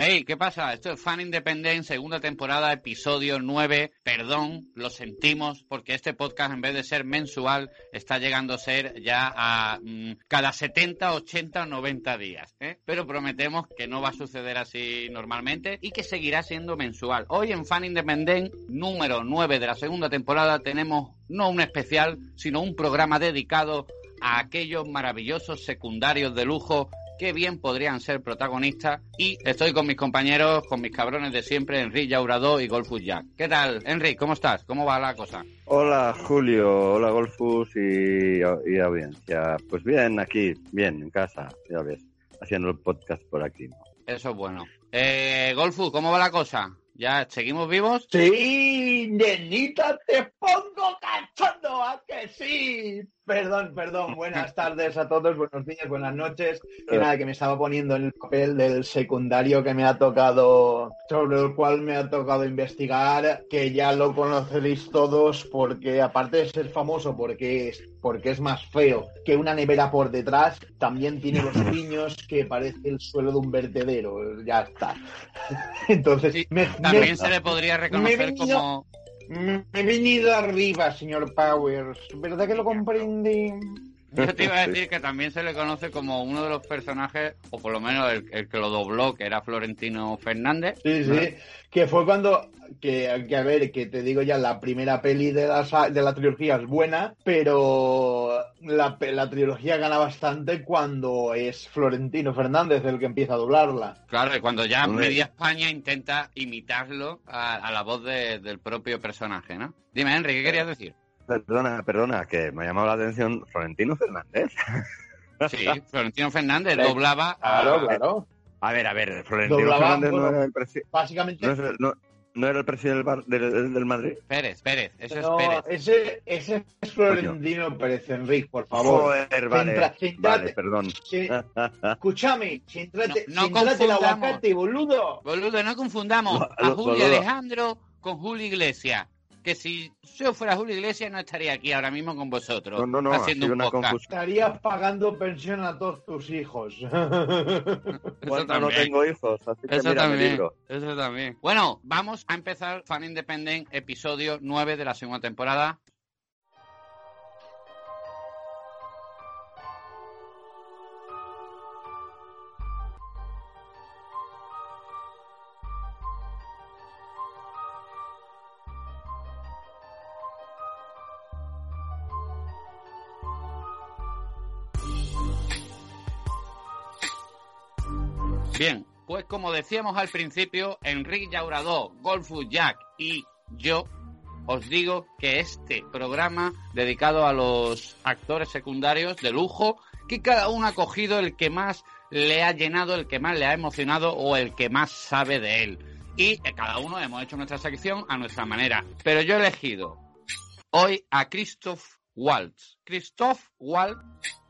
Hey, ¿qué pasa? Esto es Fan Independent, segunda temporada, episodio 9. Perdón, lo sentimos, porque este podcast, en vez de ser mensual, está llegando a ser ya a mm, cada 70, 80 o 90 días. ¿eh? Pero prometemos que no va a suceder así normalmente y que seguirá siendo mensual. Hoy en Fan Independent, número 9 de la segunda temporada, tenemos no un especial, sino un programa dedicado a aquellos maravillosos secundarios de lujo qué bien podrían ser protagonistas. Y estoy con mis compañeros, con mis cabrones de siempre, Enrique Yaurado y Golfus Jack. ¿Qué tal, Enrique? ¿Cómo estás? ¿Cómo va la cosa? Hola, Julio. Hola, Golfus y, y audiencia. Pues bien, aquí, bien, en casa, ya ves, haciendo el podcast por aquí. Eso es bueno. Eh, Golfus, ¿cómo va la cosa? ¿Ya seguimos vivos? Sí, nenita, te pongo cachondo, ¿a que sí? Perdón, perdón, buenas tardes a todos, buenos días, buenas noches. Que nada, que me estaba poniendo en el papel del secundario que me ha tocado, sobre el cual me ha tocado investigar, que ya lo conoceréis todos, porque aparte de ser famoso, porque es, porque es más feo que una nevera por detrás, también tiene los piños que parece el suelo de un vertedero. Ya está. Entonces, sí, me, también me, se le podría reconocer como me he venido arriba, señor Powers. ¿Verdad que lo comprende? Yo te iba a decir que también se le conoce como uno de los personajes, o por lo menos el, el que lo dobló, que era Florentino Fernández. Sí, sí, que fue cuando, que, que, a ver, que te digo ya, la primera peli de la, de la trilogía es buena, pero la, la trilogía gana bastante cuando es Florentino Fernández el que empieza a doblarla. Claro, y cuando ya media España intenta imitarlo a, a la voz de, del propio personaje, ¿no? Dime, Henry, ¿qué querías decir? Perdona, perdona, que me ha llamado la atención Florentino Fernández. Sí, Florentino Fernández doblaba. Claro, a... claro. A ver, a ver, Florentino doblaba, Fernández bueno, no era el presidente. Básicamente. No, es, no, no, era el presidente del, del, del, Madrid. Pérez, Pérez, ese no, es Pérez. Ese, ese es Florentino Coño. Pérez, Enrique, por favor. Joder, vale, Centra, centrate, vale, perdón. Sí, escúchame, centrate, no, no centrate el aguacate, boludo. Boludo, no confundamos a Julio boludo. Alejandro con Julio Iglesias. Que si yo fuera Julio Iglesias no estaría aquí ahora mismo con vosotros No, no, no, ha haciendo un una podcast. Estarías pagando pensión a todos tus hijos. Eso Bueno, no también. tengo hijos, así que Eso mira mi también, libro. eso también. Bueno, vamos a empezar Fan Independent, episodio 9 de la segunda temporada. Bien, pues como decíamos al principio, Enrique Llauradó, Golfus Jack y yo os digo que este programa dedicado a los actores secundarios de lujo, que cada uno ha cogido el que más le ha llenado, el que más le ha emocionado o el que más sabe de él. Y cada uno hemos hecho nuestra sección a nuestra manera. Pero yo he elegido hoy a Christoph Waltz. Christoph Waltz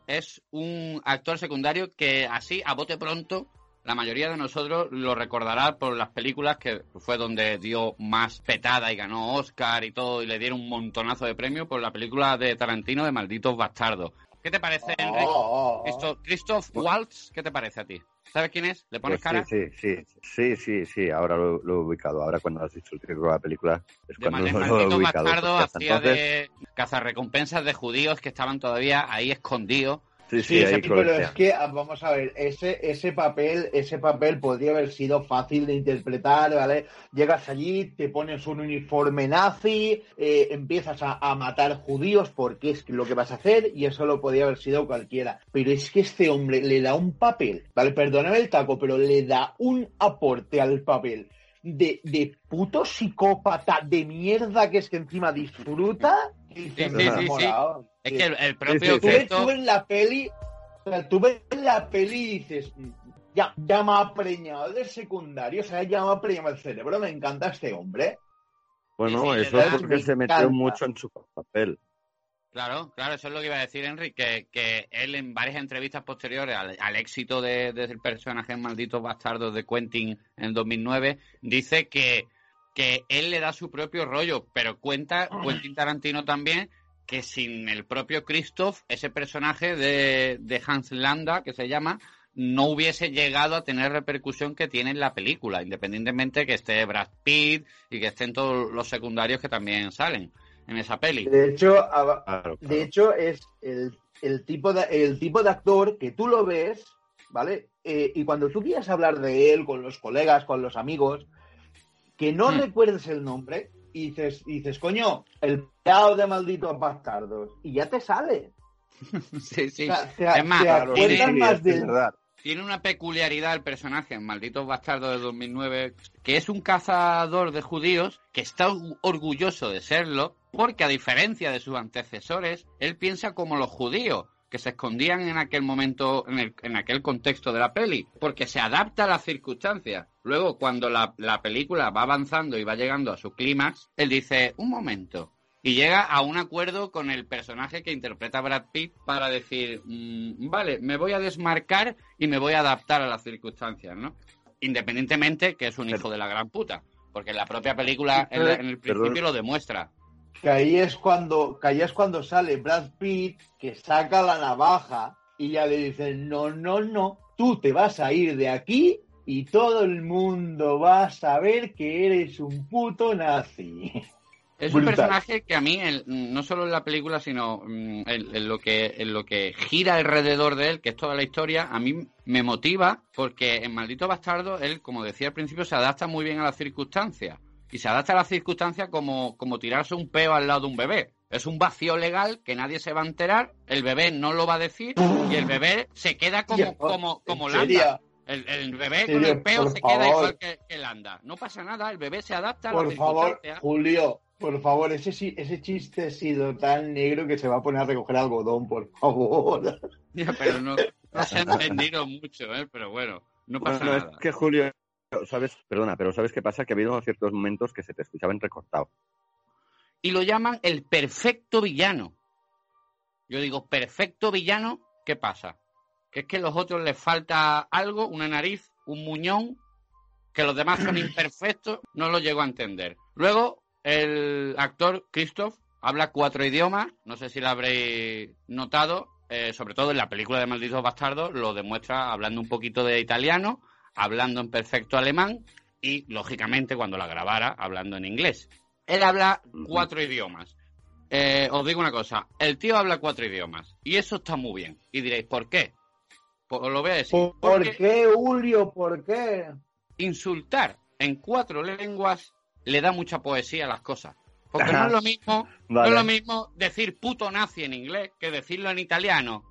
es un actor secundario que así, a bote pronto, la mayoría de nosotros lo recordará por las películas que fue donde dio más petada y ganó Oscar y todo y le dieron un montonazo de premios por la película de Tarantino de Malditos Bastardos. ¿Qué te parece, Enrique? Oh, oh, oh. Christoph, Waltz, ¿qué te parece a ti? ¿Sabes quién es? ¿Le pones Pues cara? Sí, sí, sí, sí, sí, ahora lo, lo he ubicado. Ahora cuando has dicho el título de la película es De cuando lo, lo he ubicado. Bastardo hasta hacía entonces- de cazarrecompensas de judíos que estaban todavía ahí escondidos. Sí, sí, Sí, ahí pero es que, ah, vamos a ver, ese, ese papel, ese papel podría haber sido fácil de interpretar, ¿vale? Llegas allí, te pones un uniforme nazi, eh, empiezas a, a matar judíos porque es lo que vas a hacer y eso lo podría haber sido cualquiera. Pero es que este hombre le da un papel, ¿vale? Perdóname el taco, pero le da un aporte al papel de, de puto psicópata de mierda que es que encima disfruta. Y dices, Sí, "Me sí, he sí, sí. enamorado". Es que el, el Sí, propio sí, Tú ves, tú ves la peli, o sea, tú ves la peli y dices, ya, ya me ha preñado de secundario, o sea, ya me ha preñado el cerebro, me encanta este hombre. Bueno, Sí, eso es porque me se metió encanta. mucho en su papel. Claro, claro, eso es lo que iba a decir Enrique, que, que él en varias entrevistas posteriores al, al éxito de, del personaje en Malditos Bastardos de Quentin en el 2009, dice que, que él le da su propio rollo, pero cuenta Quentin Tarantino también que sin el propio Christoph, ese personaje de, de Hans Landa, que se llama, no hubiese llegado a tener repercusión que tiene en la película, independientemente que esté Brad Pitt y que estén todos los secundarios que también salen en esa peli. De hecho, de hecho es el, el, tipo de, el tipo de actor que tú lo ves, ¿vale? Eh, y cuando tú quieras hablar de él con los colegas, con los amigos, que no hmm. recuerdes el nombre y dices, dices, coño, el peado de malditos bastardos, y ya te sale. sí, sí. es más, tiene, una peculiaridad el personaje en Malditos Bastardos de 2009, que es un cazador de judíos que está orgulloso de serlo, porque a diferencia de sus antecesores, él piensa como los judíos que se escondían en aquel momento, en, en, aquel contexto de la peli, porque se adapta a las circunstancias. Luego, cuando la, la película va avanzando y va llegando a su clímax, él dice, un momento, y llega a un acuerdo con el personaje que interpreta Brad Pitt para decir, mm, vale, me voy a desmarcar y me voy a adaptar a las circunstancias, ¿no? Independientemente que es un hijo de la gran puta, porque la propia película en, el principio lo demuestra. Que ahí es cuando, que ahí es cuando sale Brad Pitt que saca la navaja y ya le dice, no, no, no, tú te vas a ir de aquí y todo el mundo va a saber que eres un puto nazi. Es un personaje que a mí, no solo en la película, sino mm, en, lo que, en lo que gira alrededor de él, que es toda la historia, a mí me motiva porque en Maldito Bastardo, él, como decía al principio, se adapta muy bien a las circunstancias. Y se adapta a las circunstancias como, como tirarse un peo al lado de un bebé. Es un vacío legal que nadie se va a enterar, el bebé no lo va a decir y el bebé se queda como, como, como Landa. El, bebé con el peo se queda igual que, que, Landa. No pasa nada, el bebé se adapta a las circunstancias. Por favor, Julio, por favor, ese, ese chiste ha sido tan negro que se va a poner a recoger algodón, por favor. Ya, pero no, se ha entendido mucho, ¿eh? pero bueno, no pasa nada. Es que Julio, sabes, perdona, pero ¿sabes qué pasa? Que ha habido ciertos momentos que se te escuchaban recortados. Y lo llaman el perfecto villano. Yo digo, perfecto villano, ¿qué pasa? Que es que a los otros les falta algo, una nariz, un muñón, que los demás son imperfectos, no lo llego a entender. Luego, el actor Christoph habla cuatro idiomas, no sé si lo habréis notado, eh, sobre todo en la película de Malditos Bastardos, lo demuestra hablando un poquito de italiano, hablando en perfecto alemán y, lógicamente, cuando la grabara, hablando en inglés. Él habla cuatro idiomas. Eh, os digo una cosa, el tío habla cuatro idiomas y eso está muy bien. Y diréis, ¿por qué? Pues lo voy a decir. ¿Por qué, Julio? ¿Por qué? Insultar en cuatro lenguas le da mucha poesía a las cosas. Porque no es lo mismo, no es lo mismo decir puto nazi en inglés que decirlo en italiano.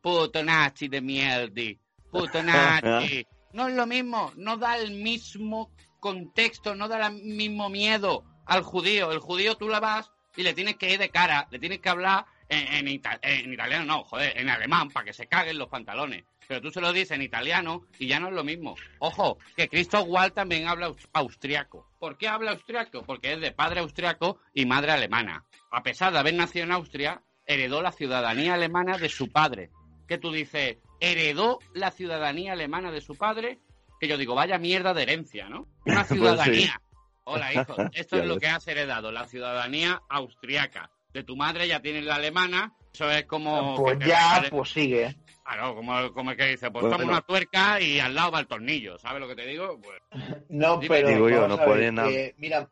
Puto nazi de mierdi, puto nazi. No es lo mismo, no da el mismo contexto, no da el mismo miedo al judío. El judío tú la vas y le tienes que ir de cara, le tienes que hablar en, italiano, no, joder, en alemán, para que se caguen los pantalones pero tú se lo dices en italiano y ya no es lo mismo. Ojo, que Cristo Wall también habla austriaco. ¿Por qué habla austriaco? Porque es de padre austriaco y madre alemana. A pesar de haber nacido en Austria, heredó la ciudadanía alemana de su padre. ¿Qué tú dices? ¿Heredó la ciudadanía alemana de su padre? Que yo digo, vaya mierda de herencia, ¿no? Una pues ciudadanía. Hola, hijo. Esto es lo que has heredado, la ciudadanía austriaca. De tu madre ya tienes la alemana. Eso es como... Pues ya, pues sigue. Claro, como, como es que dice, pues toma una tuerca y al lado va el tornillo, ¿sabes lo que te digo? Pues, no, pero digo yo, no mira,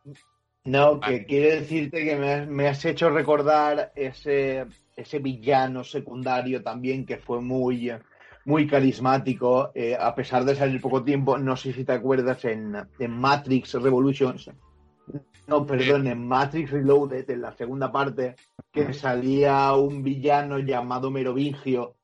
no, que quiere decirte que me has, hecho recordar ese, ese villano secundario también que fue muy, muy carismático, eh, a pesar de salir poco tiempo, no sé si te acuerdas en, en Matrix Revolutions, no, perdón, en Matrix Reloaded, en la segunda parte, que salía un villano llamado Merovingio,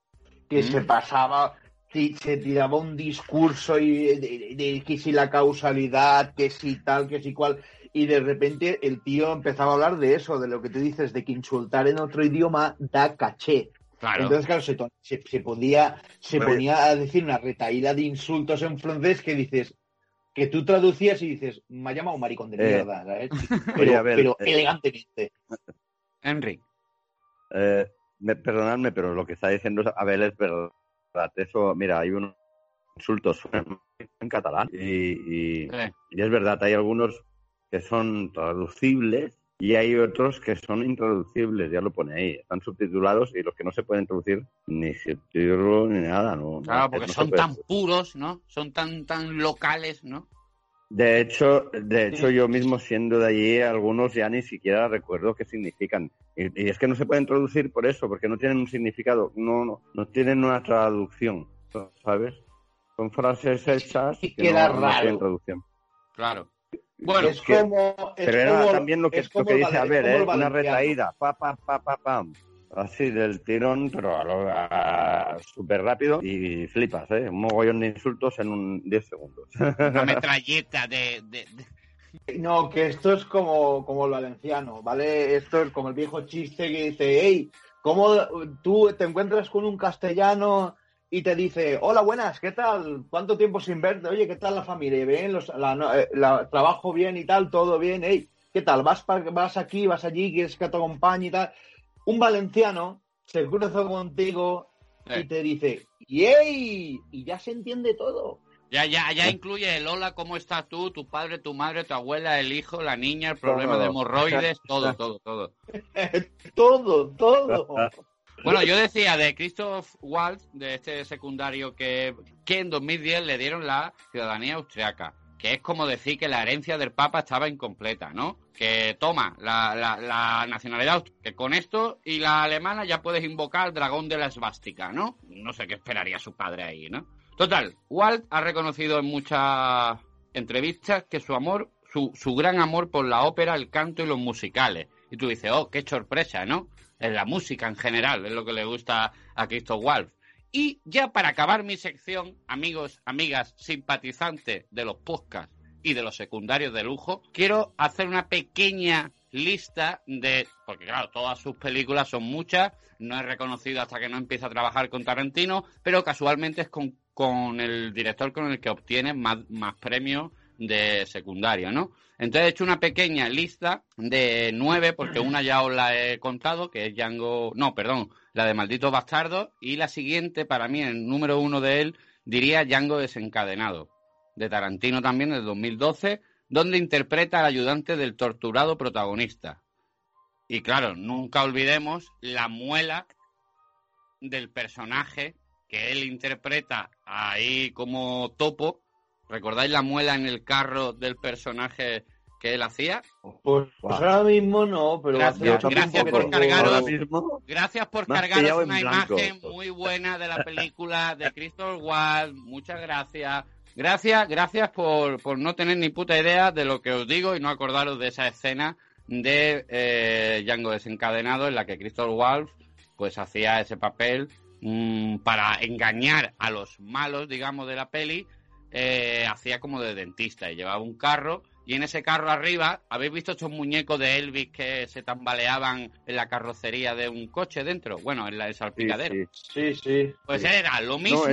que se pasaba, se tiraba un discurso y de, que si la causalidad, que si tal, que si cual, y de repente el tío empezaba a hablar de eso, de lo que tú dices, de que insultar en otro idioma da caché. Entonces, claro, se, podía, se ponía a decir una retaída de insultos en francés que dices, que tú traducías y dices, me ha llamado maricón de eh, mierda, Pero, eh, elegantemente. Henry. Eh, perdonadme, pero lo que está diciendo Abel es verdad. Eso, mira, hay unos insultos en catalán y, y, es verdad, hay algunos que son traducibles y hay otros que son intraducibles, ya lo pone ahí, están subtitulados y los que no se pueden traducir ni subtítulo ni nada, ¿no? Claro, porque son tan puros, ¿no? Son tan tan locales, ¿no? De hecho, de hecho yo mismo siendo de allí, algunos ya ni siquiera recuerdo qué significan. Y, es que no se pueden traducir por eso, porque no tienen un significado, no, no, no tienen una traducción, ¿sabes? Son frases hechas y queda raro. traducción. Claro. Bueno, es como. pero era también lo que, lo que dice, a ver, ¿eh? una retraída, pa, pa, pa, pa, pam. Así del tirón, pero súper rápido y flipas, ¿eh? Un mogollón de insultos en un 10 segundos. Una metralleta de, No, que esto es como, como el valenciano, ¿vale? Esto es como el viejo chiste que dice, hey, ¿cómo tú te encuentras con un castellano y te dice, hola, buenas, ¿qué tal? ¿Cuánto tiempo sin verte? Oye, ¿qué tal la familia? ¿Bien? Los, eh, la, ¿Trabajo bien y tal? ¿Todo bien? Hey, ¿qué tal? ¿Vas, ¿Vas aquí, vas allí, quieres que te acompañe y tal? Un valenciano se cruza contigo y te dice, ¡yey! Y ya se entiende todo. Ya, ya, ya incluye el hola, ¿cómo estás tú? Tu padre, tu madre, tu abuela, el hijo, la niña, el problema de hemorroides, todo, todo, todo. todo, todo. Bueno, yo decía de Christoph Waltz, de este secundario que, que en 2010 le dieron la ciudadanía austriaca, que es como decir que la herencia del Papa estaba incompleta, ¿no? Que toma la, la, nacionalidad, que con esto y la alemana ya puedes invocar al dragón de la esvástica, ¿no? No sé qué esperaría su padre ahí, ¿no? Total, Walt ha reconocido en muchas entrevistas que su amor, su, su gran amor por la ópera, el canto y los musicales. Y tú dices, oh, qué sorpresa, ¿no? En la música en general, es lo que le gusta a Cristo Wolf. Y ya para acabar mi sección, amigos, amigas, simpatizantes de los podcasts y de los secundarios de lujo, quiero hacer una pequeña lista de, porque claro, todas sus películas son muchas, no he reconocido hasta que no empieza a trabajar con Tarantino, pero casualmente es con, con el director con el que obtiene más, más premios de secundario, ¿no? Entonces he hecho una pequeña lista de nueve, porque una ya os la he contado, que es Django, no, perdón, la de Maldito Bastardo, y la siguiente, para mí, el número uno de él, diría Django Desencadenado, de Tarantino también, del 2012, donde interpreta al ayudante del torturado protagonista. Y claro, nunca olvidemos la muela del personaje que él interpreta ahí como topo, ¿Recordáis la muela en el carro del personaje que él hacía? Pues, ahora mismo no, pero gracias, gracias por cargaros, gracias por cargaros una imagen muy buena de la película de Christopher Wall. Muchas gracias. Gracias, gracias por, por no tener ni puta idea de lo que os digo y no acordaros de esa escena de eh, Django desencadenado en la que Christopher Wolf pues hacía ese papel mm, para engañar a los malos, digamos, de la peli eh, hacía como de dentista y llevaba un carro y en ese carro arriba, ¿habéis visto estos muñecos de Elvis que se tambaleaban en la carrocería de un coche dentro? Bueno, en la, el salpicadero. Sí, sí. Pues era lo mismo,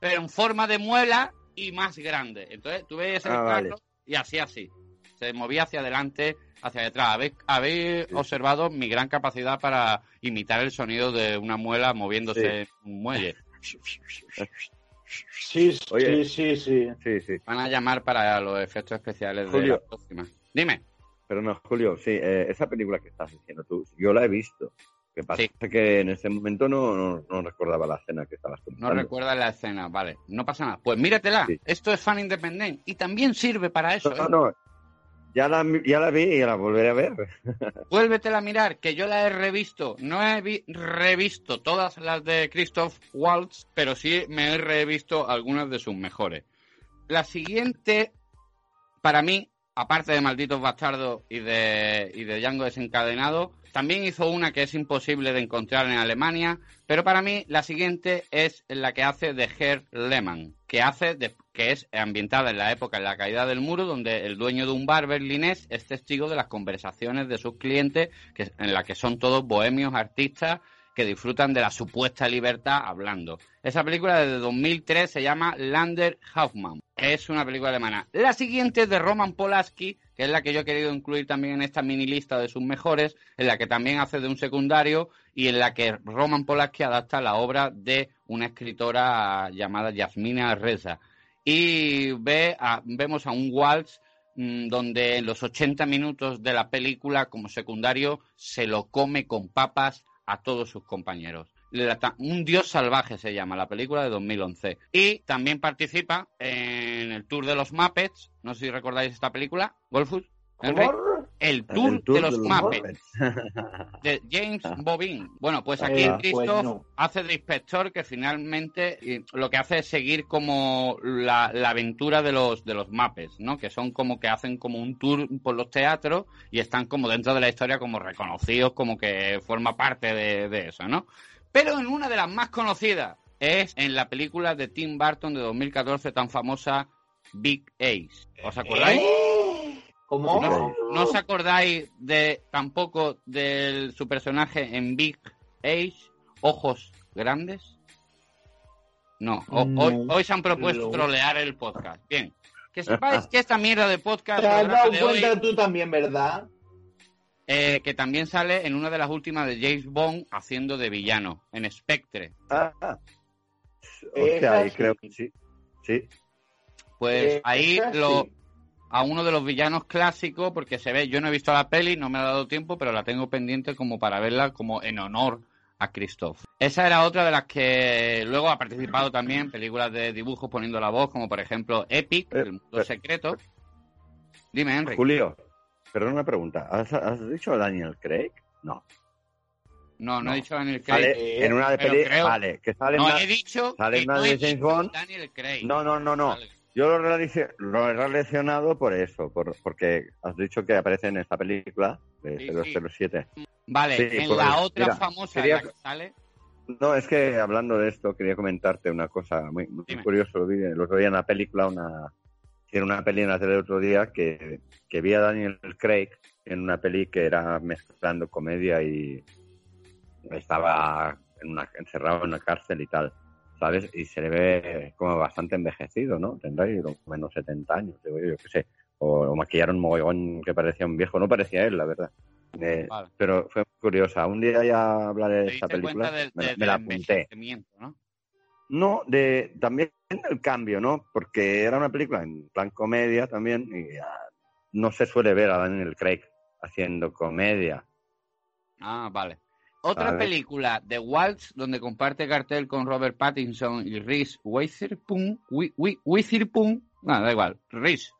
pero en forma de muela y más grande. Entonces tú ves el ah, carro y así, así. Se movía hacia adelante, hacia detrás. ¿Habéis, observado mi gran capacidad para imitar el sonido de una muela moviéndose en un muelle? Sí, sí, sí, sí, Van a llamar para los efectos especiales de la próxima. Dime. Pero no, Julio, sí, eh, esa película que estás diciendo tú, yo la he visto. Que pasa que en ese momento no, no, recordaba la escena que estabas contando. No recuerda la escena, vale. No pasa nada. Pues míratela. Esto es fan independiente y también sirve para eso. No, ¿eh? no, ya la, ya la vi y la volveré a ver. Vuélvetela a mirar, que yo la he revisto. No he revisto todas las de Christoph Waltz, pero sí me he revisto algunas de sus mejores. La siguiente, para mí, aparte de Malditos Bastardos y de, y de Django Desencadenado, también hizo una que es imposible de encontrar en Alemania, pero para mí la siguiente es la que hace de Herr Lehmann, que hace que es ambientada en la época de la caída del muro, donde el dueño de un bar berlinés es testigo de las conversaciones de sus clientes, que, en las que son todos bohemios artistas que disfrutan de la supuesta libertad hablando. Esa película de 2003 se llama Lander Hoffman. Es una película alemana. La siguiente es de Roman Polanski, que es la que yo he querido incluir también en esta mini lista de sus mejores, en la que también hace de un secundario y en la que Roman Polanski adapta la obra de una escritora llamada Yasmina Reza. Y ve vemos a un Waltz mm, donde en los 80 minutos de la película, como secundario, se lo come con papas a todos sus compañeros. Un dios salvaje se llama la película de 2011. Y también participa en el Tour de los Muppets. No sé si recordáis esta película, Golfus. El tour, de los, Muppets. de James Bobin. Bueno, pues aquí Eh, Christoph pues no. hace de inspector que finalmente lo que hace es seguir como la, la aventura de los de los Muppets, ¿no? Que son como que hacen como un tour por los teatros y están como dentro de la historia como reconocidos como que forma parte de, de eso, ¿no? Pero en una de las más conocidas es en la película de Tim Burton de 2014 tan famosa Big Ace. ¿Os acordáis? ¿Eh? ¿Cómo? ¿No, no os acordáis de tampoco de su personaje en Big Age, Ojos Grandes? No, o- No, hoy, hoy se han propuesto lo- trolear el podcast. Bien, que sepáis que esta mierda de podcast Te has dado hoy, cuenta tú también, ¿verdad? eh, que también sale en una de las últimas de James Bond haciendo de villano, en Spectre. Ah, Hostia, ahí sí. creo que sí. Sí. Pues Eh, ahí lo. A uno de los villanos clásicos, porque se ve, yo no he visto la peli, no me ha dado tiempo, pero la tengo pendiente como para verla como en honor a Christoph. Esa era otra de las que luego ha participado también en películas de dibujos poniendo la voz, como por ejemplo Epic, Eh, El Mundo eh, Secreto. Dime, Henry. Julio, perdón una pregunta. ¿Has, has dicho Daniel Craig? No. No, no, no. he dicho Daniel Craig. Vale, en una de vale, que sale no, una- he dicho sale que una no de James Bond. Daniel Craig. No, no, no, no. Vale. Yo lo, lo he relacionado por eso, por, porque has dicho que aparece en esta película de Sí, 007. Vale, Sí, en pues, la otra mira, famosa en la que sale... No, es que hablando de esto, quería comentarte una cosa muy, muy Dime. curioso. Lo vi otro día en una película, una, era una peli en la tele el otro día que, que vi a Daniel Craig en una peli que era mezclando comedia y estaba en una, encerrado en una cárcel y tal, ¿sabes? Y se le ve como bastante envejecido, ¿no? Tendrá yo menos 70 años, digo yo, yo qué sé. O, o maquillaron un mogollón que parecía un viejo, no parecía él, la verdad. Eh, Vale. Pero fue curiosa. Un día ya hablaré de esta película. del, me, del me la apunté. ¿no? No, de también el cambio, ¿no? Porque era una película en plan comedia también y ah, no se suele ver a Daniel Craig haciendo comedia. Ah, vale. Otra película, The Waltz, donde comparte cartel con Robert Pattinson y Reese Witherspoon, Wi- Wi- Witherspoon, no, da igual, Reese,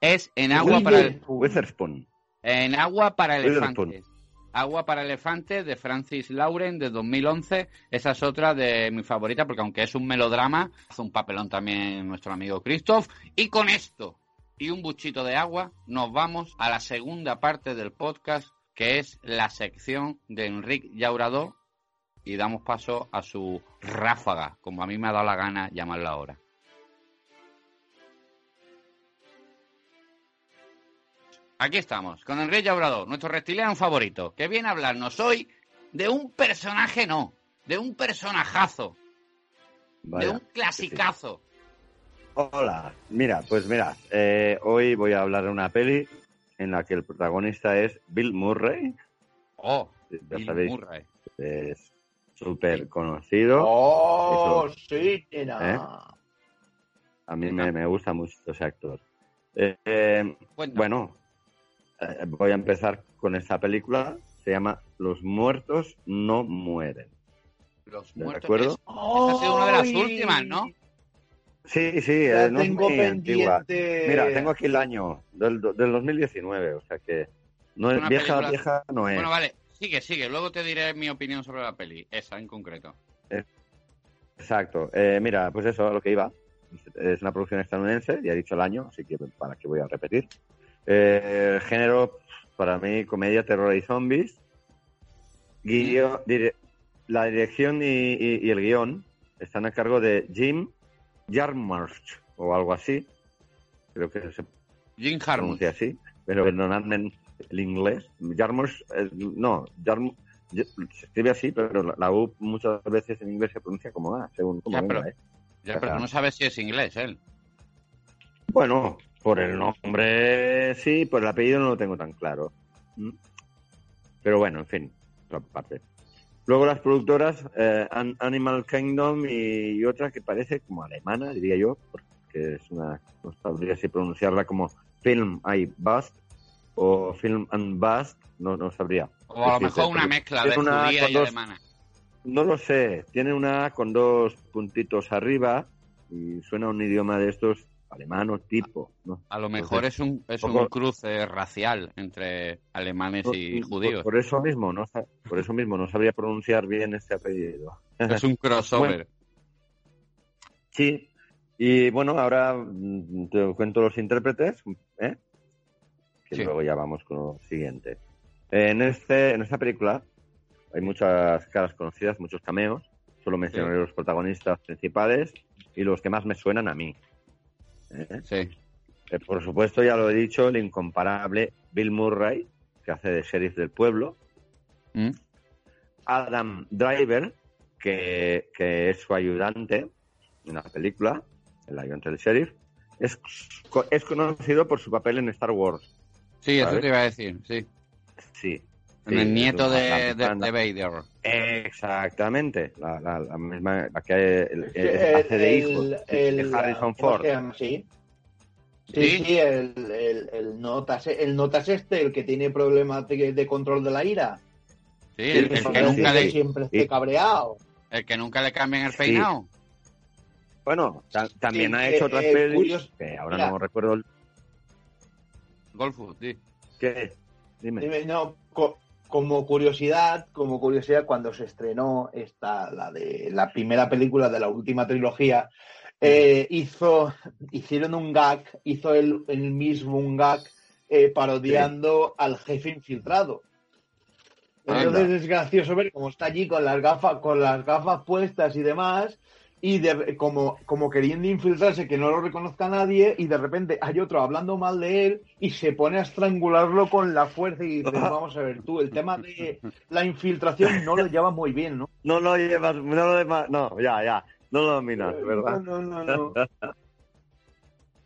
es en agua para el- Witherspoon. en agua para elefantes. Agua para elefantes de Francis Lauren de 2011. Esa es otra de mi favorita porque aunque es un melodrama, hace un papelón también nuestro amigo Christoph. Y con esto y un buchito de agua nos vamos a la segunda parte del podcast que es la sección de Enrique Llauradó y damos paso a su ráfaga, como a mí me ha dado la gana llamarla ahora. Aquí estamos, con Enrique Llauradó, nuestro reptiliano favorito, que viene a hablarnos hoy de un personaje no, de un personajazo, Vaya, de un clasicazo. Hola, mira, pues mira, eh, hoy voy a hablar de una peli en la que el protagonista es Bill Murray. Oh, Ya Bill sabéis, Murray. es súper conocido. ¡Oh, Eso. sí! ¿Eh? A mí me, me gusta mucho ese actor. Eh, eh. Bueno, eh, voy a empezar con esta película. Se llama Los muertos no mueren. Los ¿de muertos. acuerdo? es- esa ha sido una de las últimas, ¿no? Sí, sí, La eh, no es tengo muy antigua. pendiente. Mira, tengo aquí el año del, del 2019, o sea que no es Una vieja, película- vieja no es. Bueno, vale, sigue, sigue. Luego te diré mi opinión sobre la peli, esa en concreto. Exacto. Eh, mira, pues eso, a lo que iba. Es una producción estadounidense, ya he dicho el año, así que para qué voy a repetir. Eh, género, para mí, comedia, terror y zombies. Guio- dire- la dirección y, y- y el guion están a cargo de Jim Jarmusch, o algo así. Creo que se Jim pronuncia así, pero perdonadme el inglés. Jarmusch, eh, no, Jarmusch, se escribe así, pero la, la U muchas veces en inglés se pronuncia como A, según como Ya, venga, pero- ¿eh? Ya, pero no sabes si es inglés, él. Bueno, por el nombre sí, por el apellido no lo tengo tan claro. ¿Mm? Pero bueno, en fin, otra parte. Luego las productoras, eh, An- Animal Kingdom y, y otra que parece como alemana, diría yo, porque que es una, no sabría si pronunciarla como Film I Bust o Film and Bust, no, no sabría. O a lo mejor una mezcla de una judía y dos, alemana. No lo sé, tiene una con dos puntitos arriba y suena un idioma de estos alemano tipo. ¿no? A lo mejor es un, es poco- un cruce racial entre alemanes y judíos. Por, eso mismo, no, por eso mismo no sabría pronunciar bien este apellido. Es un crossover. Sí, y bueno, ahora mm, te cuento los intérpretes, ¿eh? que Sí. luego ya vamos con lo siguiente. En, este, en esta película hay muchas caras conocidas, muchos cameos. Solo mencionaré los protagonistas principales y los que más me suenan a mí. ¿Eh? Sí. Eh, por supuesto, ya lo he dicho, el incomparable Bill Murray, que hace de sheriff del pueblo. ¿Mm? Adam Driver, que, que es su ayudante en la película, el ayudante del sheriff. Es, es conocido por su papel en Star Wars. Sí, eso te iba a decir, sí. Sí. En Sí, el nieto de, la- de, la- de Vader. Exactamente, la, la- la misma la que el- el- El- hace de hijo el- de el- Harrison ¿cómo Ford. Sí. Sí, ¿Sí? sí, el, el, el notas, el notas este, el que tiene problemas de, de control de la ira. Sí, el, que nunca le, siempre esté cabreado. el que nunca le cambian el Sí. peinado. Bueno, ta- también Sí, ha eh, hecho otras eh, pelis curioso- que ahora Mira. no recuerdo el- Golfo, sí. qué. Dime. Dime, No, co- como curiosidad, como curiosidad, cuando se estrenó esta, la de la primera película de la última trilogía, eh, hizo, hicieron un gag, hizo el, el mismo un gag eh, parodiando al jefe infiltrado. Entonces Anda. es gracioso ver cómo está allí con las gafas, con las gafas puestas y demás, y de- como, como queriendo infiltrarse que no lo reconozca nadie, y de repente hay otro hablando mal de él y se pone a estrangularlo con la fuerza y dice, vamos a ver tú, el tema de la infiltración no lo llevas muy bien, ¿no? No lo llevas, no lo llevas, no, ya, ya, no lo dominas, ¿verdad? No, no, no, no.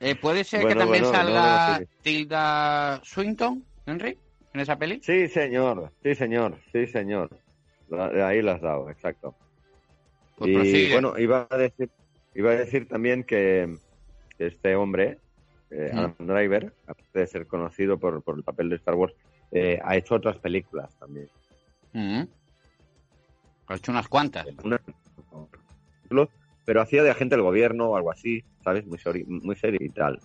Eh, ¿Puede ser Bueno, que también bueno, salga no, no, sí. Tilda Swinton, Henry, en esa peli? Sí, señor, sí, señor, sí, señor. Ahí lo has dado, exacto. Pues y prosigue. bueno, iba a decir, iba a decir también que este hombre, eh. Adam Driver, aparte de ser conocido por, por el papel de Star Wars, eh, ha hecho otras películas también. Ha hecho unas cuantas. Una- pero hacía de agente del gobierno o algo así, ¿sabes? Muy, seri- muy serio y tal.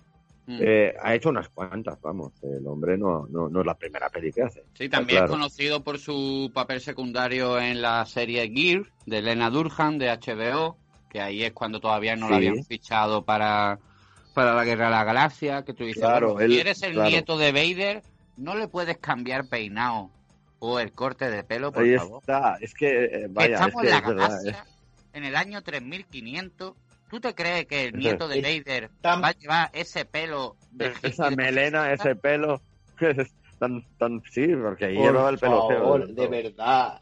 Mm. Eh, ha hecho unas cuantas, vamos. El hombre no, no, no es la primera peli que hace. Sí, también claro. es conocido por su papel secundario en la serie Gear de Lena Durhan de HBO, que ahí es cuando todavía no Sí. la habían fichado para, para la Guerra de la Galaxia, que tú dices, Claro, bueno, si él- eres el claro. nieto de Vader, no le puedes cambiar peinado o el corte de pelo, por Ahí favor. está, es que, eh, vaya, es Estamos que en la es verdad, galaxia en el año 3500. ¿Tú te crees que el nieto de. Vader va a llevar ese pelo de Esa melena, los 60? ese pelo, que es tan, tan, sí, porque ahí Por llevaba el pelo feo. favor, de verdad.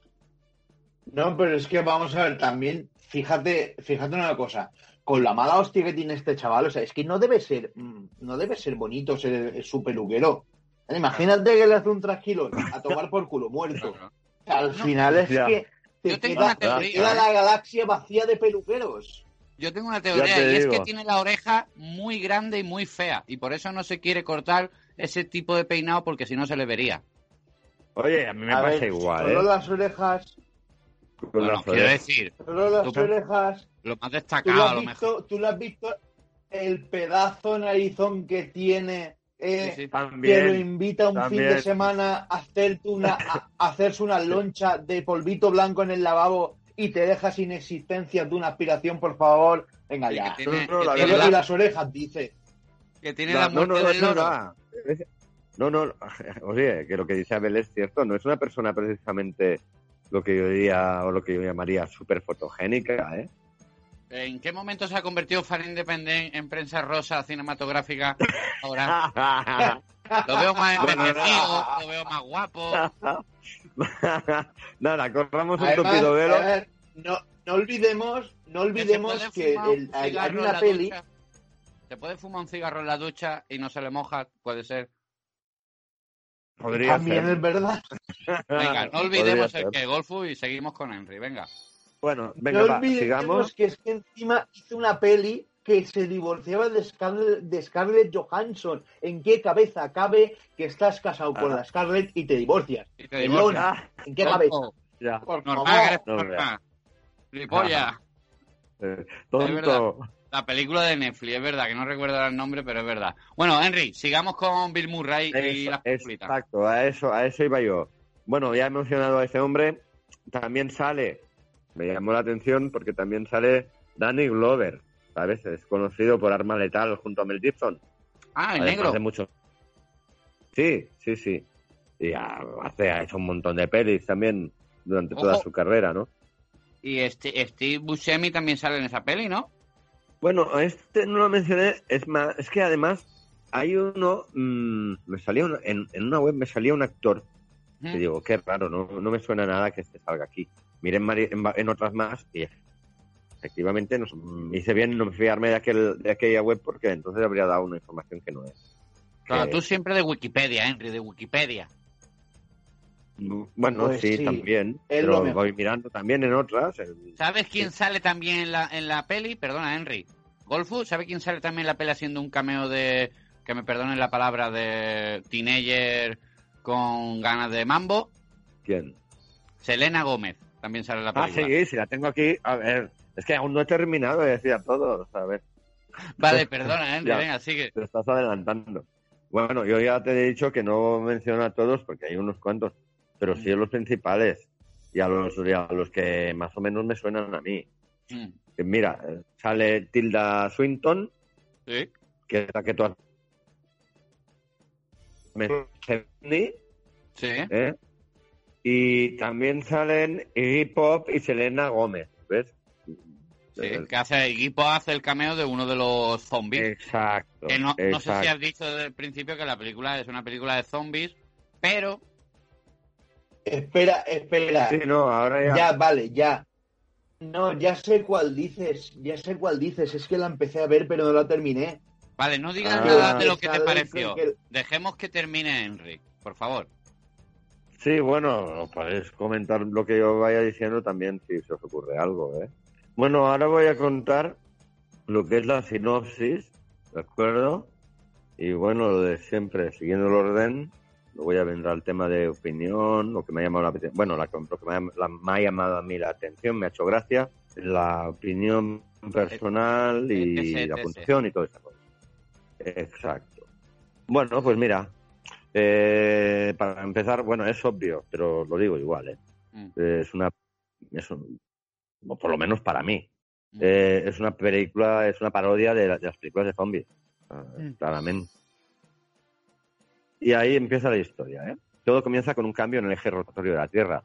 No, pero es que vamos a ver, también, fíjate, fíjate una cosa, con la mala hostia que tiene este chaval, o sea, es que no debe ser, mm, no debe ser bonito ser su peluquero. Imagínate que le hace un trasquilón a tomar por culo muerto. Al final es que te Yo tengo queda, una te teoría, queda ¿eh? la galaxia vacía de peluqueros. Yo tengo una teoría te y es que tiene la oreja muy grande y muy fea y por eso no se quiere cortar ese tipo de peinado porque si no se le vería. Oye, a mí me A pasa ver, igual, Solo ¿eh? las orejas, Con Bueno, las quiero orejas. decir, solo las Tú- orejas. lo más ¿Tú lo, destacado a has lo visto, mejor. ¿Tú lo has visto el pedazo narizón que tiene? eh, Sí, sí. que lo invita un fin de semana a hacerte una a hacerse una loncha de polvito blanco en el lavabo y te deja sin existencia de una aspiración, por favor. Venga Sí, ya. que tiene, No, no, que la la, y las orejas, dice. que tiene la no, muerte no, no, del loro. No, no, oye, que lo que dice Abel es cierto, no es una persona precisamente lo que yo diría o lo que yo llamaría súper fotogénica, ¿eh? ¿En qué momento se ha convertido Fan Independent en prensa rosa cinematográfica? Ahora lo veo más envejecido, lo veo más guapo. Nada, corramos un tupido a velo. ver, no, no olvidemos, no olvidemos que fumar un el- hay, hay cigarro en una la peli. ducha. Se puede fumar un cigarro en la ducha y no se le moja, puede ser. Podría También ser. es verdad. Venga, no olvidemos el que Golfu y seguimos con Henry, venga. Bueno, venga, no va, olvidemos sigamos. que es que encima hizo una peli que se divorciaba de Scarlett, de Scarlett Johansson. ¿En qué cabeza cabe que estás casado con Ah. la Scarlett y te divorcias? Y te divorcias. Melón, ¿En qué cabeza? Ya. Por Normal, normal. Gilipollas. Eh, tonto. La película de Netflix, es verdad, que no recuerdo el nombre, pero es verdad. Bueno, Henry, sigamos con Bill Murray y las peliculitas. exacto, a eso, a eso iba yo. Bueno, ya he mencionado a ese hombre. También sale, me llamó la atención porque también sale Danny Glover, ¿sabes? Es conocido por Arma Letal junto a Mel Gibson. Ah, el Además negro. de mucho. Sí, sí, sí. Y ha, hace, ha hecho un montón de pelis también durante toda su carrera, ¿no? Y este, Steve Buscemi también sale en esa peli, ¿no? Bueno, este no lo mencioné, es más, es que además hay uno, mm, me salía una- en, en una web me salía un actor Ujú. que digo, qué raro, no, no me suena nada que este salga aquí. Miré en, en en otras más y efectivamente no, hice bien no fiarme de, aquel, de aquella web porque entonces habría dado una información que no es. Claro, Que- tú siempre de Wikipedia, Henry, de Wikipedia. Bueno, Pues sí, sí, también, es lo pero mejor. voy mirando también en otras. el- ¿Sabes quién sale también en la, en la peli? Perdona, Henry. Golfu, ¿sabe quién sale también en la peli haciendo un cameo de, que me perdonen la palabra, de teenager con ganas de mambo? ¿Quién? Selena Gómez también sale en la Ah, película. sí, sí, la tengo aquí. A ver, es que aún no he terminado de decir a todos, a ver. Vale, perdona, Henry, Ya. venga, sigue. te estás adelantando. Bueno, yo ya te he dicho que no menciono a todos porque hay unos cuantos, pero sí a los principales y a los, y a los que más o menos me suenan a mí. Mm, Mira, eh, sale Tilda Swinton, Sí. que es la que tú has... Sí. ¿eh? Y también salen Iggy Pop y Selena Gómez. Sí, Eh, que hace Equipo hace el cameo de uno de los zombies. Exacto. que no, no sé si has dicho desde el principio que la película es una película de zombies, pero Espera, espera. Sí, no, ahora ya... Ya, vale, ya. No, ya sé cuál dices, ya sé cuál dices. Es que la empecé a ver, pero no la terminé. vale, no digas Ah. nada de lo que te pareció. que- Dejemos que termine Henry, por favor. Sí, bueno, podéis comentar lo que yo vaya diciendo también si se os ocurre algo, ¿eh? Bueno, ahora voy a contar lo que es la sinopsis, ¿de acuerdo? Y bueno, lo de siempre, siguiendo el orden, luego ya vendrá el tema de opinión, lo que me ha llamado la atención, bueno, la, lo que me ha, la- me ha llamado a mí la atención, me ha hecho gracia, la opinión personal y Ese, la puntuación y todo eso. Exacto. Bueno, pues mira, eh, para empezar, bueno, es obvio, pero lo digo igual, ¿eh? Mm, Es una, es un- o por lo menos para mí, mm. eh, es una película, es una parodia de, la- de las películas de zombies, ah, Mm. claramente. Y ahí empieza la historia, ¿eh? Todo comienza con un cambio en el eje rotatorio de la Tierra,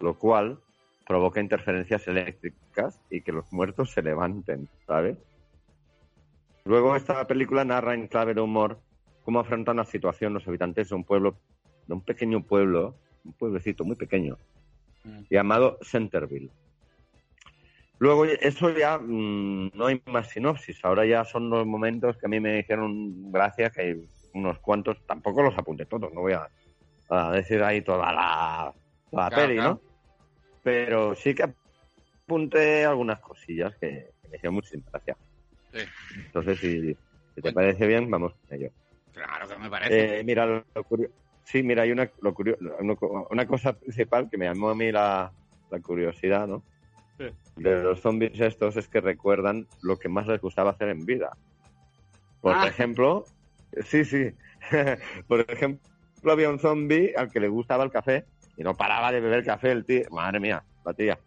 lo cual provoca interferencias eléctricas y que los muertos se levanten, ¿sabes? Luego esta película narra en clave de humor cómo afrontan la situación los habitantes de un pueblo, de un pequeño pueblo, un pueblecito muy pequeño, Mm. llamado Centerville. Luego, eso ya mm, no hay más sinopsis. Ahora ya son los momentos que a mí me hicieron gracia, que hay unos cuantos, tampoco los apunté todos, no voy a, a decir ahí toda la, la Claro, peli, claro. ¿no? Pero sí que apunté algunas cosillas que, que me hicieron muchísima gracia. Sí. Entonces, si, si te Bueno. parece bien, vamos con ello. Claro que me parece. Eh, mira, lo, lo sí, mira, hay una, lo curio- una, co- una cosa principal que me llamó a mí la, la curiosidad, ¿no? Sí. De los zombies estos es que recuerdan lo que más les gustaba hacer en vida. Por Ah. ejemplo, sí, sí. Por ejemplo, había un zombie al que le gustaba el café y no paraba de beber café el tío. Madre mía, la tía.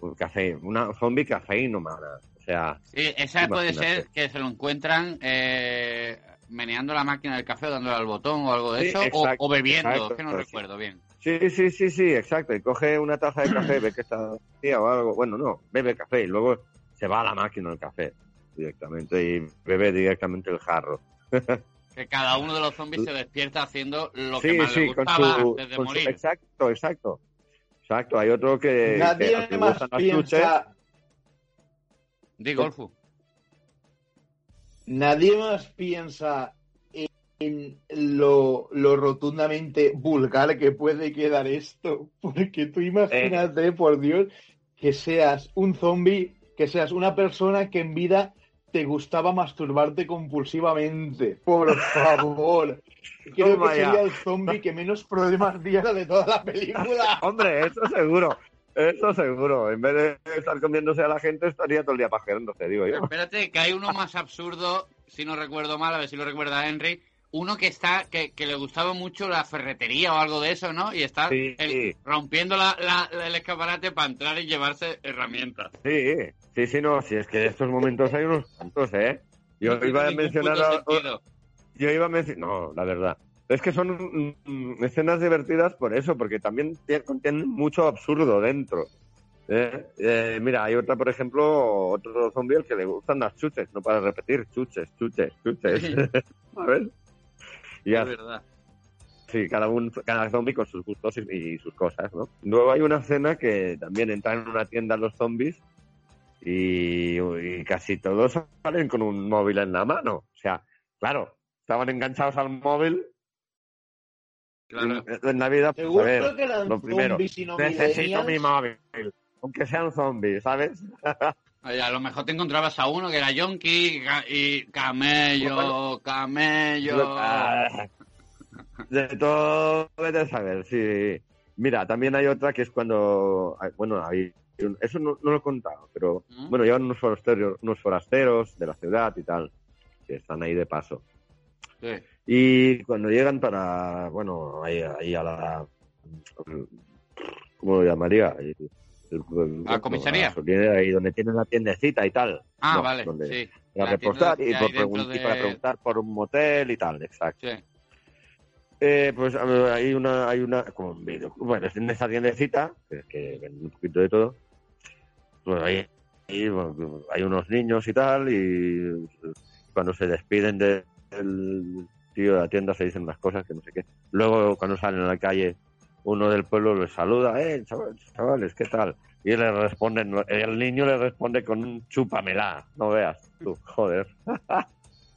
Un café, una zombie cafeínomana. O sea, Sí, esa puede ser que se lo encuentran eh, meneando la máquina del café dándole al botón o algo de Sí, eso, o- exacto, o, bebiendo, exacto, que no sí. recuerdo bien. Sí, sí, sí, sí, exacto. Y coge una taza de café, ve que está vacía o algo. Bueno, no, bebe café y luego se va a la máquina del café directamente y bebe directamente el jarro. Que cada uno de los zombies se despierta haciendo lo que más le sí, gustaba su, antes de su- morir. Exacto, exacto. Exacto, hay otro que, Nadie que más piensa, Di Golfu. nadie más piensa en lo, lo rotundamente vulgar que puede quedar esto. Porque tú imagínate, por Dios, que seas un zombie, que seas una persona que en vida te gustaba masturbarte compulsivamente. Por favor. Creo Toma que ya. sería el zombie que menos problemas diera de toda la película. Hombre, eso seguro. Eso seguro. En vez de estar comiéndose a la gente, estaría todo el día pajeándose, digo yo. Espérate, que hay uno más absurdo, si no recuerdo mal, a ver si lo recuerda Henry. Uno que está, que, que le gustaba mucho la ferretería o algo de eso, ¿no? Y está Sí. el- rompiendo la- la- el escaparate para entrar y llevarse herramientas. Sí, sí, sí, no. Si es que en estos momentos hay unos cuantos, ¿eh? Yo No iba a mencionar. a-. Yo iba a mencionar. No, la verdad. Es que son mm, escenas divertidas por eso, porque también tie- contienen mucho absurdo dentro. ¿eh? Eh, mira, hay otra, por ejemplo, otro zombie al que le gustan las chuches, no para repetir, chuches, chuches, chuches. ¿Sabes? Y Es así, verdad. sí, cada, un, cada zombie con sus gustos y, y sus cosas, ¿no? Luego hay una escena que también entran en una tienda los zombies y, y casi todos salen con un móvil en la mano. O sea, claro, estaban enganchados al móvil Claro. en, en Navidad. Pues, a ver, que lo primero, zombies necesito mi móvil, aunque sea un zombie, ¿sabes? A lo mejor te encontrabas a uno que era yonki y ca- y camello, camello. Ah, De todo vete a saber, sí. Mira, también hay otra que es cuando, hay- bueno, hay, eso no, no lo he contado, pero ¿Mm? bueno, llevan unos forasteros, unos forasteros de la ciudad y tal, que están ahí de paso. Sí. Y cuando llegan para, bueno, ahí, ahí a la, ¿cómo lo llamaría? ¿A la comisaría? gasolinera, ahí donde tienen la tiendecita y tal. Ah, No, vale, donde- sí. Para repostar y, por pregun- y para de- preguntar por un motel y tal, exacto. Sí. Eh, pues a hay una, hay una, como un video, bueno, en esa tiendecita, que, venden un poquito de todo, pues ahí, ahí, bueno, hay unos niños y tal, y cuando se despiden de- del tío de la tienda se dicen unas cosas que no sé qué. Luego, cuando salen a la calle, uno del pueblo les saluda, eh, chavales, chavales, ¿qué tal? Y le responden, el niño le responde con un chúpamela, no veas tú, joder.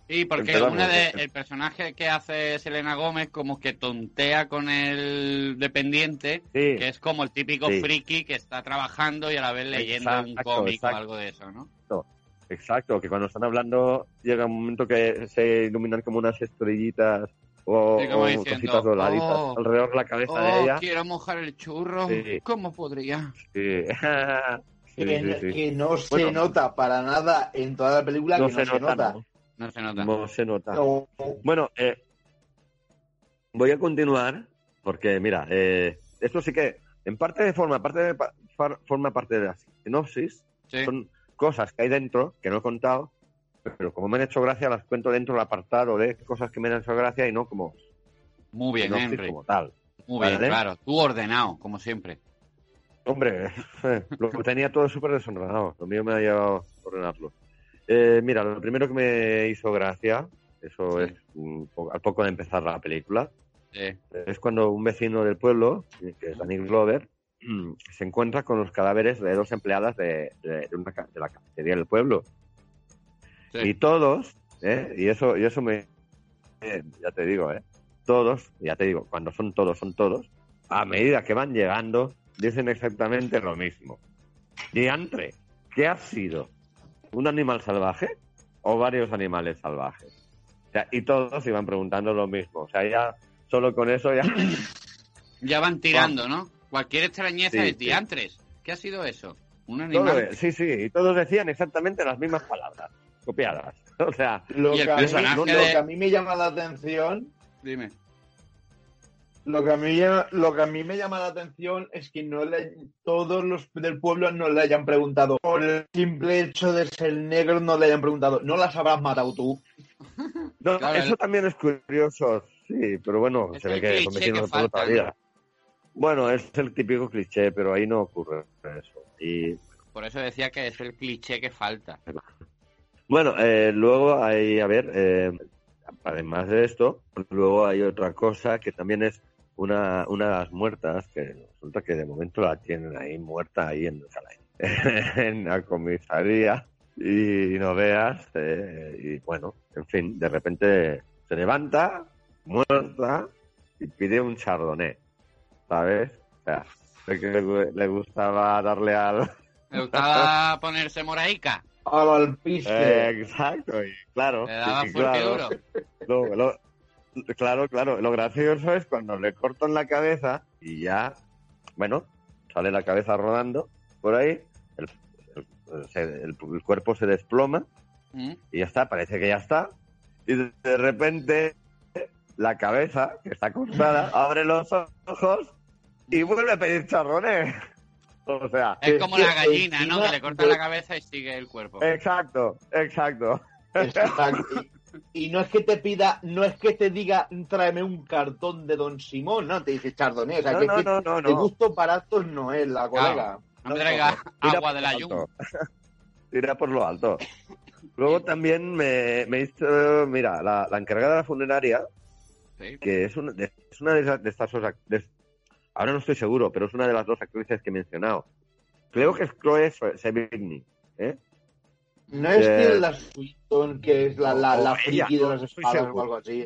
Sí, porque una de, el personaje que hace Selena Gómez como que tontea con el dependiente, Sí. que es como el típico Sí. friki que está trabajando y a la vez leyendo un cómic exacto. o algo de eso, ¿no? Exacto, que cuando están hablando llega un momento que se iluminan como unas estrellitas o, Sí, o diciendo, cositas doraditas "Oh, alrededor de la cabeza de Oh, ella. quiero mojar el churro. Sí. ¿Cómo podría? Sí. Sí, que, sí, sí. que no se Bueno. nota para nada en toda la película No que se no se nota, nota. ¿no? No se nota. No se nota. No. Bueno, eh, voy a continuar porque, mira, eh, esto sí que en parte forma parte de, forma parte de la sinopsis. Sí. Son cosas que hay dentro que no he contado, pero como me han hecho gracia las cuento dentro del apartado de cosas que me han hecho gracia y no como Muy bien, Henry. como tal. Muy bien, claro. Tú ordenado, como siempre. Hombre, lo tenía todo súper desordenado. Lo mío me ha llevado a ordenarlo. Eh, mira, lo primero que me hizo gracia, eso Sí. es un po- al poco de empezar la película, Sí. es cuando un vecino del pueblo, que es Danny Glover, se encuentra con los cadáveres de dos empleadas de, de- de una de la cafetería del pueblo. Sí. Y todos, ¿eh? y eso, y eso me, eh, ya te digo, ¿eh? todos, ya te digo, cuando son todos, son todos, a medida que van llegando, dicen exactamente lo mismo. Diantre, ¿qué ha sido? ¿Un animal salvaje o varios animales salvajes? O sea, y todos iban preguntando lo mismo. O sea, ya solo con eso ya... Ya van tirando, ¿no? Cualquier extrañeza Sí, de sí. diantres. ¿Qué ha sido eso? Un todo animal. es- sí, sí, y todos decían exactamente las mismas palabras, copiadas. O sea, Lo que, a mí, personaje lo de- que a mí me llama la atención, Dime. lo que a mí lo que a mí me llama la atención es que no le, todos los del pueblo no le hayan preguntado por el simple hecho de ser negro no le hayan preguntado, ¿no las habrás matado tú? no, Claro, eso el- también es curioso, sí, pero bueno, Es se ve el que pueblo falta, todavía. Bueno, es el típico cliché, pero ahí no ocurre eso. Y Por eso decía que es el cliché que falta. Bueno, eh, luego hay, a ver, eh, además de esto, luego hay otra cosa que también es una, una de las muertas, que resulta que de momento la tienen ahí muerta ahí en, la comisaría y no veas, eh, y bueno, en fin, de repente se levanta, muerta, y pide un chardonnay, ¿sabes? O sea, que le, le gustaba darle al... ¿Le gustaba ponerse moraica? Al alpiste. Eh, exacto, y claro. Le daba y fuerte y claro, duro. lo- lo- claro, claro. Lo gracioso es cuando le cortan la cabeza y ya, bueno, sale la cabeza rodando por ahí, el, el- el cuerpo se desploma Mm. y ya está, parece que ya está. Y de, de repente la cabeza, que está cortada, abre los ojos y vuelve a pedir charrones. O sea, Es como la gallina, ¿no? Que le cortan la cabeza y sigue el cuerpo. exacto, exacto. Exacto. Y, y no es que te pida, no es que te diga tráeme un cartón de Don Simón, no, te dice chardonnay. O sea, No, que, no, que no, no, de no. gusto para actos no es la colega. No me traiga agua de la yunga. Tira por lo alto. Luego también me, me hizo, mira, la, la encargada de la funeraria, Sí. que es una de, es una de, esas- de estas de- ahora no estoy seguro, pero es una de las dos actrices que he mencionado. Creo que es Chloe Sevigny, ¿eh? No es Eh, Tilda Swinton, que es la, la, la ella, friki de no las espadas o algo así.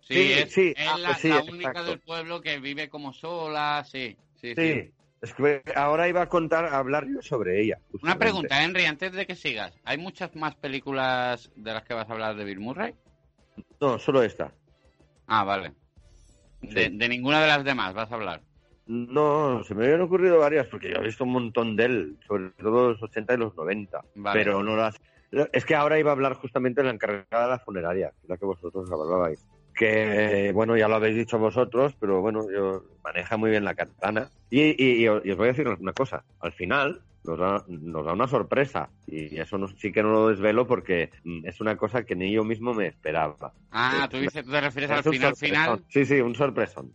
Sí, Sí, es, sí, es ah, la, pues sí, la única exacto. del pueblo que vive como sola, sí. Sí, sí. Sí. Es que ahora iba a contar, a hablar yo sobre ella. Una pregunta, Henry, antes de que sigas. ¿Hay muchas más películas de las que vas a hablar de Bill Murray? No, solo esta. Ah, vale. De ninguna de las demás vas a hablar. No, se me habían ocurrido varias, porque yo he visto un montón de él, sobre todo los 80 y los 90. Vale. Pero no las. Es que ahora iba a hablar justamente de la encargada de la funeraria, la que vosotros hablabais. Que, bueno, ya lo habéis dicho vosotros, pero bueno, yo maneja muy bien la katana. Y, y- y os voy a decir una cosa. Al final nos da, nos da una sorpresa. Y eso no- sí que no lo desvelo porque mm, es una cosa que ni yo mismo me esperaba. Ah, tú dices, tú te refieres al Es un final final. Sí, sí, un sorpresón.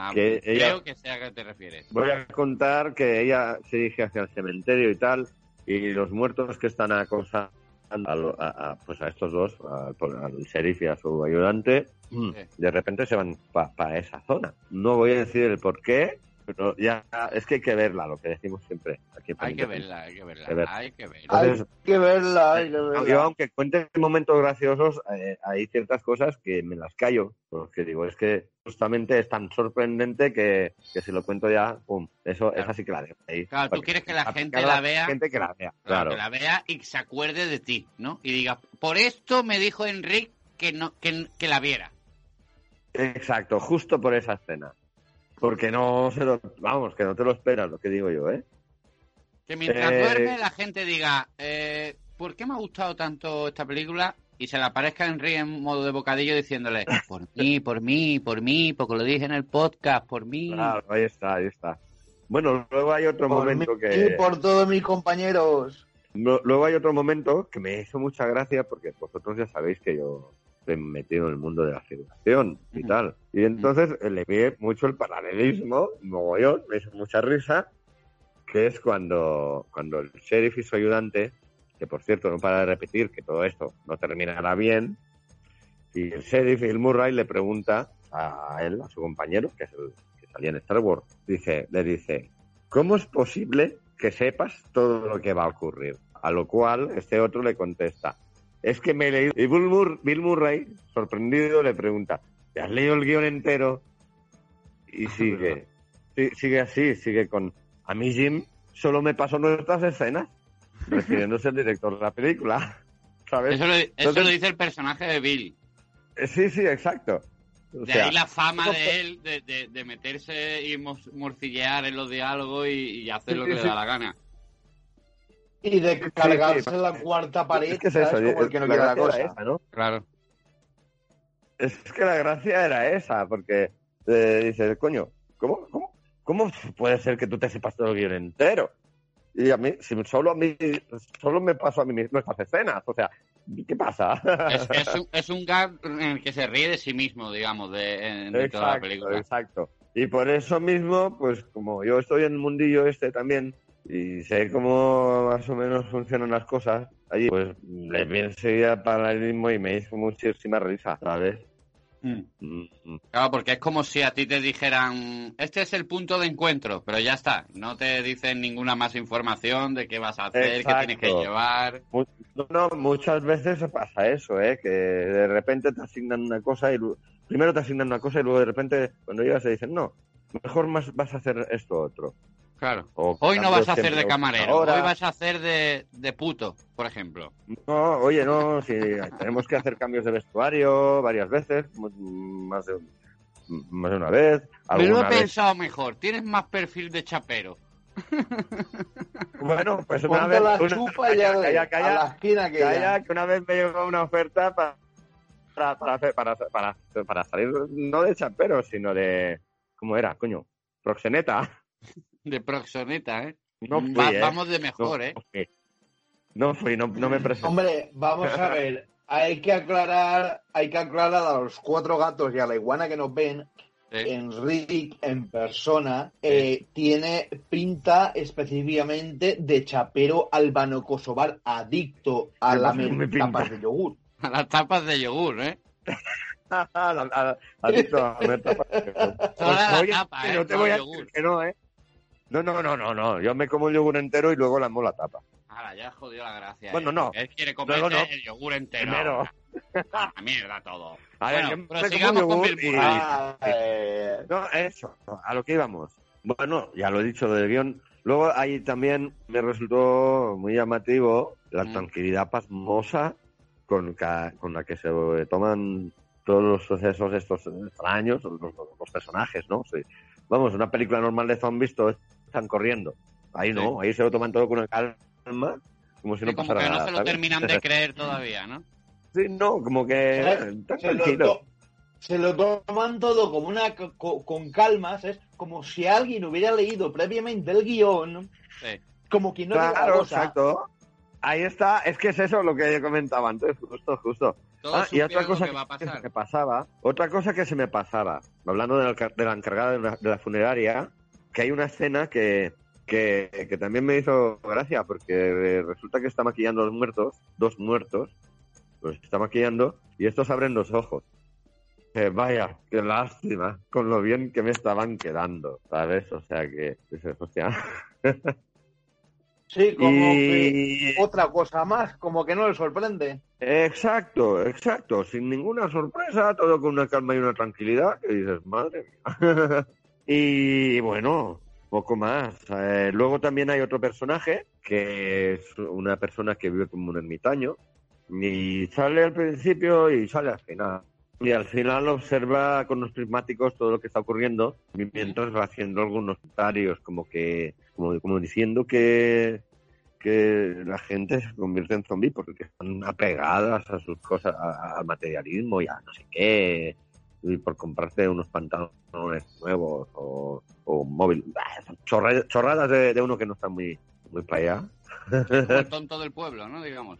Ah, Que creo ella- que sea a qué te refieres. Voy a contar que ella se dirige hacia el cementerio y tal, y los muertos que están acosando a, a- a, pues a estos dos, a- al sheriff y a su ayudante, Sí. de repente se van para esa zona. No voy a decir el por qué, pero ya es que hay que verla, lo que decimos siempre. Aquí Hay que verla, hay que verla, Que ver. hay que verla. Hay que verla, hay que Yo, verla. aunque cuente momentos graciosos, eh, hay ciertas cosas que me las callo. Porque digo, es que justamente es tan sorprendente que, que si lo cuento ya, pum, eso, Claro. esa sí que la dejo ahí. Claro, tú quieres que la gente la vea. gente que la vea, Claro, claro. que la vea y se acuerde de ti, ¿no? Y diga, por esto me dijo Enrique que no que, que la viera. Exacto, justo por esa escena. Porque no se lo, vamos, que no te lo esperas, lo que digo yo, ¿eh? Que mientras Eh, duerme la gente diga, eh, ¿por qué me ha gustado tanto esta película? Y se le aparezca Enrique en modo de bocadillo diciéndole, por mí, por mí, por mí, porque lo dije en el podcast, por mí. Claro, ahí está, ahí está. Bueno, luego hay otro Por momento mí que... y por todos mis compañeros. No, Luego hay otro momento que me hizo mucha gracia porque vosotros ya sabéis que yo metido en el mundo de la figuración y tal. Y entonces eh, le vi mucho el paralelismo, mogollón, me hizo mucha risa, que es cuando, cuando el sheriff y su ayudante, que por cierto no para de repetir que todo esto no terminará bien, y el sheriff Bill Murray le pregunta a él, a su compañero, que es el que salía en Star Wars, dice, le dice, ¿cómo es posible que sepas todo lo que va a ocurrir? A lo cual este otro le contesta, es que me he leído. Y Bill, Mur- Bill Murray, sorprendido, le pregunta, ¿te has leído el guion entero? Y sigue, sí, sigue así, sigue con, a mí Jim solo me pasó nuestras escenas, refiriéndose al director de la película. ¿Sabes? Eso, lo, eso Entonces- lo dice el personaje de Bill. Eh, Sí, sí, exacto. O De sea, ahí la fama ¿cómo de él de, de- de meterse y morcillear en los diálogos y, y hacer Sí, lo sí, que le sí. da la gana. Y de cargarse sí. la cuarta pared, es que es ¿sabes? eso, como el que no la quiere la cosa. esa, ¿no? Claro. Es que la gracia era esa, porque eh, dices, coño, ¿cómo, cómo, ¿cómo puede ser que tú te sepas todo el guion entero? Y a mí, si solo a mí, solo me pasó a mí mismo estas escenas, o sea, ¿qué pasa? Es, es un, es un gag en el que se ríe de sí mismo, digamos, de, de toda la exacto, película. exacto. Y por eso mismo, pues como yo estoy en el mundillo este también y sé cómo más o menos funcionan las cosas, allí pues le vi enseguida paralelismo y me hizo muchísima risa, ¿sabes? Mm. Mm, mm. Claro, porque es como si a ti te dijeran, este es el punto de encuentro, pero ya está, no te dicen ninguna más información de qué vas a hacer, qué tienes que llevar. No, no, muchas veces pasa eso, ¿eh? Que de repente te asignan una cosa y lu- primero te asignan una cosa y luego de repente cuando llegas te dicen, no, mejor más vas a hacer esto otro. Claro. O Hoy no vas a hacer de camarero, ahora. hoy vas a hacer de, de puto, por ejemplo. No, oye, no, si tenemos que hacer cambios de vestuario varias veces, más de, más de una vez. Me lo he vez- pensado mejor, tienes más perfil de chapero. Bueno, pues una Ponte vez. la una- chupa ya calla, calla, a la esquina que calla, ya. que una vez me llegó una oferta para, para, para, para, para salir no de chapero, sino de. ¿Cómo era, coño? Proxeneta. De proxoneta, ¿eh? No fui, Va- ¿eh? Vamos de No, mejor, ¿eh? no fui. No fui, no, no me presenté. Hombre, vamos a ver. Hay que aclarar, hay que aclarar a los cuatro gatos y a la iguana que nos ven, Sí. Enrique en persona eh, tiene pinta específicamente de chapero albano kosovar adicto a ¿Qué la pasa con mi pinta? tapas de yogur. A las tapas de yogur, ¿eh? Adicto a comer tapas. Pues, Toda la oye, tapa, ¿eh? no te voy a yogur. decir que no, ¿eh? No, no, no, no, no. Yo me como el yogur entero y luego la tapa. Ahora, ya jodió la gracia. Bueno, ¿eh? no. Él quiere no. el yogur entero. Primero. A la mierda todo. A ver, bueno, yo me pero como sigamos con yogur Bill y- Murray. Ah, eh, No, eso, a lo que íbamos. Bueno, ya lo he dicho del guion. Luego ahí también me resultó muy llamativo la Mm. tranquilidad pasmosa con, ca- con la que se toman todos los sucesos estos extraños, los, los personajes, ¿no? Sí. Vamos, una película normal de zombies, todos están corriendo. Ahí no, ahí se lo toman todo con una calma, como si Sí, no como pasara que no nada. se lo ¿sabes? terminan de creer todavía, ¿no? Sí, no, como que está se, lo tranquilo. to- se lo toman todo como una co- con calma, es como si alguien hubiera leído previamente el guion, Sí. como quien no Claro, cosa. exacto. Ahí está, es que es eso lo que yo comentaba antes, justo, justo. Ah, y otra cosa que que se me pasaba, otra cosa que se me pasaba, hablando de la, ca- de la encargada de la, de la funeraria, que hay una escena que, que, que también me hizo gracia, porque resulta que está maquillando a los muertos, dos muertos, los está maquillando, y estos abren los ojos. Eh, vaya, qué lástima, con lo bien que me estaban quedando, ¿sabes? O sea que, dices, hostia. Sí, como que otra cosa más, como que no le sorprende. Exacto, exacto, sin ninguna sorpresa, todo con una calma y una tranquilidad, que dices, madre mía. y bueno, poco más. Eh, luego también hay otro personaje, que es una persona que vive como un ermitaño, y sale al principio y sale al final. Y al final observa con los prismáticos todo lo que está ocurriendo, mientras va haciendo algunos comentarios, como que, como, diciendo que, que la gente se convierte en zombie porque están apegadas a sus cosas, al materialismo y a no sé qué, y por comprarse unos pantalones nuevos o, o un móvil. Ah, son chorra- chorradas de, de uno que no está muy, muy para allá. Como el tonto del pueblo, ¿no? Digamos.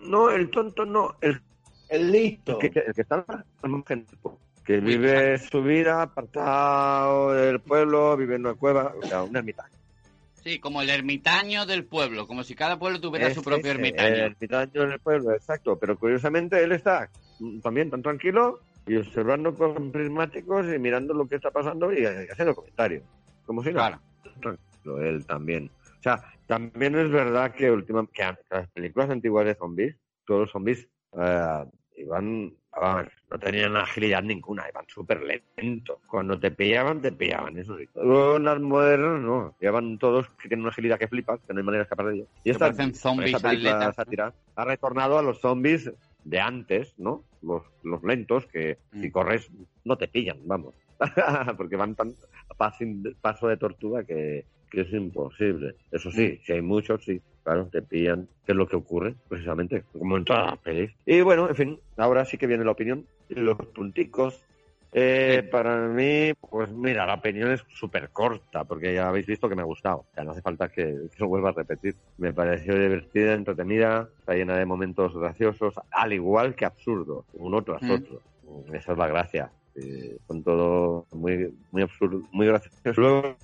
No, el tonto no, el El listo. que, el que está al margen del pueblo, que vive su vida apartado del pueblo, vive en una cueva, o sea, un ermitaño. Sí, como el ermitaño del pueblo, como si cada pueblo tuviera su propio ermitaño. El ermitaño en el pueblo, exacto. Pero curiosamente él está mm, también tan tranquilo y observando con prismáticos y mirando lo que está pasando y haciendo comentarios. Como si nada. Claro. Él también. O sea, también es verdad que últimamente que las películas antiguas de zombies, todos los zombies eh, iban, no tenían agilidad ninguna, iban súper lentos. Cuando te pillaban, te pillaban, eso sí. Luego las modernas, no, llevan todos que tienen una agilidad que flipas, que no hay manera de escapar de ellos. Y esta, zombies esta película atletas. sátira ha retornado a los zombies de antes, ¿no? Los, los lentos que si Mm. corres no te pillan, vamos. Porque van tan paso, de tortuga que, que es imposible. Eso sí, si hay muchos, sí, claro, te pillan. ¿Qué es lo que ocurre? Precisamente, como en todas las pelis. Y bueno, en fin, ahora sí que viene la opinión. Los punticos. Eh, para mí, pues mira, la opinión es súper corta, porque ya habéis visto que me ha gustado. Sea, no hace falta que, que lo vuelva a repetir. Me pareció divertida, entretenida, está llena de momentos graciosos, al igual que absurdos, uno tras Mm. otro. Esa es la gracia. Eh, son todo muy, muy absurdo, muy graciosos. Luego,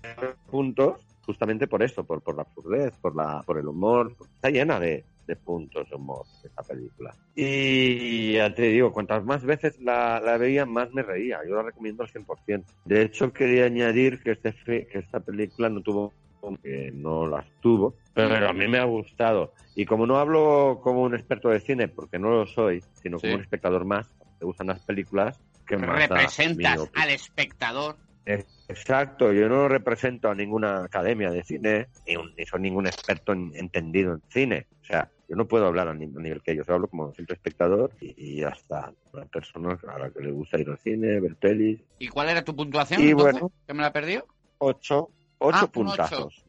puntos, justamente por eso, por, por la absurdez, por, la, por el humor. Está llena de, de puntos de humor esta película. Y ya te digo, cuantas más veces la, la veía, más me reía. Yo la recomiendo al 100%. De hecho, quería añadir que, este, que esta película no tuvo que no las tuvo, pero a mí me ha gustado. Y como no hablo como un experto de cine, porque no lo soy, sino como Sí. un espectador más, te gustan las películas, que Representas al espectador. Exacto, yo no represento a ninguna academia de cine, ni, un- ni soy ningún experto en- entendido en cine. O sea, yo no puedo hablar al mismo nivel que ellos, yo hablo como simple espectador y, y ya está. Una persona a la que le gusta ir al cine, ver pelis. ¿Y cuál era tu puntuación? Y entonces? bueno. ¿Que me la perdió? Ocho, ocho Ah, un puntazos.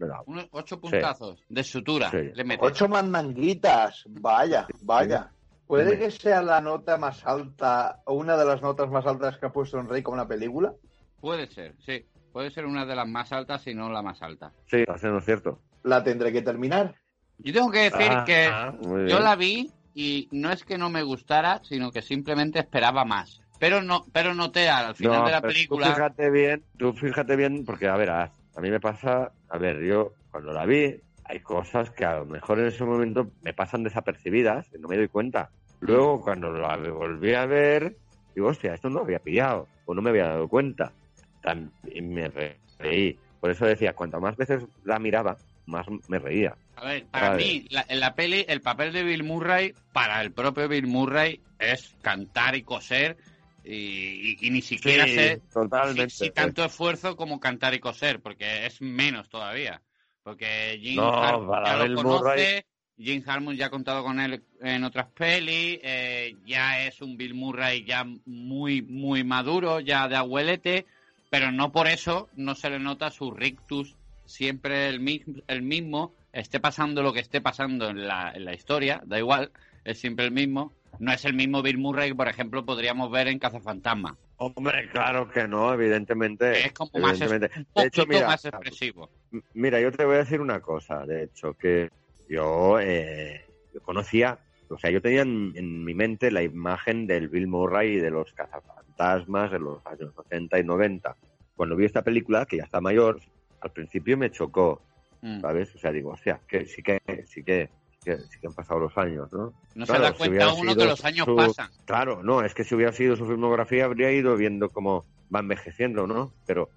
ocho puntazos de sutura. Sí. Le. Ocho mandanguitas. Vaya, vaya. ¿Puede que sea la nota más alta o una de las notas más altas que ha puesto Enrique con una película? Puede ser, sí. Puede ser una de las más altas, si no la más alta. Sí, está siendo cierto. La tendré que terminar. Yo tengo que decir Ah, que ah, yo bien. la vi y no es que no me gustara, sino que simplemente esperaba más. Pero no, pero noté al final No, de la película. Tú fíjate bien, tú fíjate bien, porque a ver, a, a mí me pasa, a ver, yo cuando la vi, hay cosas que a lo mejor en ese momento me pasan desapercibidas y no me doy cuenta. Luego, cuando la volví a ver, digo, hostia, esto no lo había pillado, o no me había dado cuenta. También me re- reí. Por eso decía, cuantas más veces la miraba, más me reía. A ver, para mí, la- en la peli, el papel de Bill Murray, para el propio Bill Murray, es cantar y coser. Y, y- y ni siquiera sé totalmente. si, si tanto esfuerzo como cantar y coser, porque es menos todavía. Porque Jim No, Harmon ya lo Bill conoce, Murray- Jim Harmon ya ha contado con él en otras pelis, eh, ya es un Bill Murray ya muy, muy maduro, ya de abuelete, pero no por eso no se le nota su rictus siempre el, mi- el mismo, esté pasando lo que esté pasando en la, en la historia, da igual, es siempre el mismo. No es el mismo Bill Murray que, por ejemplo, podríamos ver en Cazafantasma. Hombre, claro que no, evidentemente. Es como más evidentemente. Un De hecho, poquito mira, más expresivo. Mira, yo te voy a decir una cosa, de hecho, que yo, eh, yo conocía, o sea, yo tenía en, en mi mente la imagen del Bill Murray y de los cazafantasmas de los años 80 y 90. Cuando vi esta película, que ya está mayor, al principio me chocó, Mm. ¿sabes? O sea, digo, hostia, que sí que, sí que, sí que, sí que han pasado los años, ¿no? No Claro, se da si cuenta hubiera uno que los años su- pasan. Claro, no, es que si hubiera sido su filmografía habría ido viendo cómo va envejeciendo, ¿no? Pero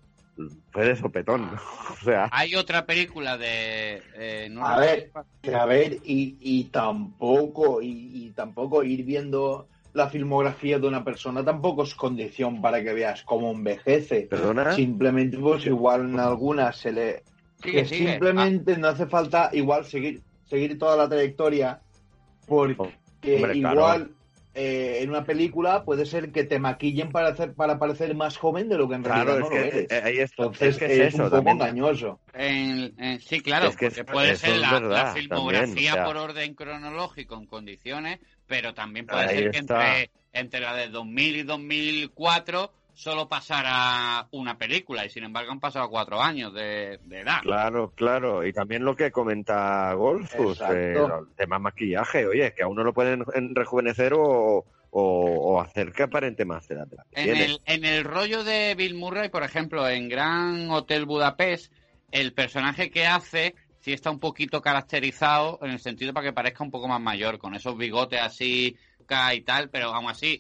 fue de sopetón, ¿no? O sea, Hay otra película de... eh, no A ver, A ver, y, y tampoco, y, y tampoco ir viendo la filmografía de una persona tampoco es condición para que veas cómo envejece. perdona. Simplemente, pues igual en algunas se le. Sigue, que sigue. simplemente no hace falta igual seguir, seguir toda la trayectoria, porque Hombre, claro. Eh, en una película puede ser que te maquillen para hacer para parecer más joven de lo que en Claro, realidad es no lo eres. eh, ahí es, Entonces es que es, es, eso un poco también. engañoso. En- en- sí, claro, Es que porque es- puede ser es la, verdad, la filmografía también, o sea. por orden cronológico en condiciones, pero también puede Ahí ser que está. entre, entre la de 2000 y 2004 solo pasara una película y sin embargo han pasado cuatro años de, de edad. Claro, claro. Y también lo que comenta Golfus, Exacto. eh, el tema maquillaje. Oye, que a uno lo pueden en- rejuvenecer o, o, o hacer que aparente más edad de la que En el, en el rollo de Bill Murray, por ejemplo, en Gran Hotel Budapest, el personaje que hace sí está un poquito caracterizado en el sentido para que parezca un poco más mayor, con esos bigotes así y tal, pero aún así,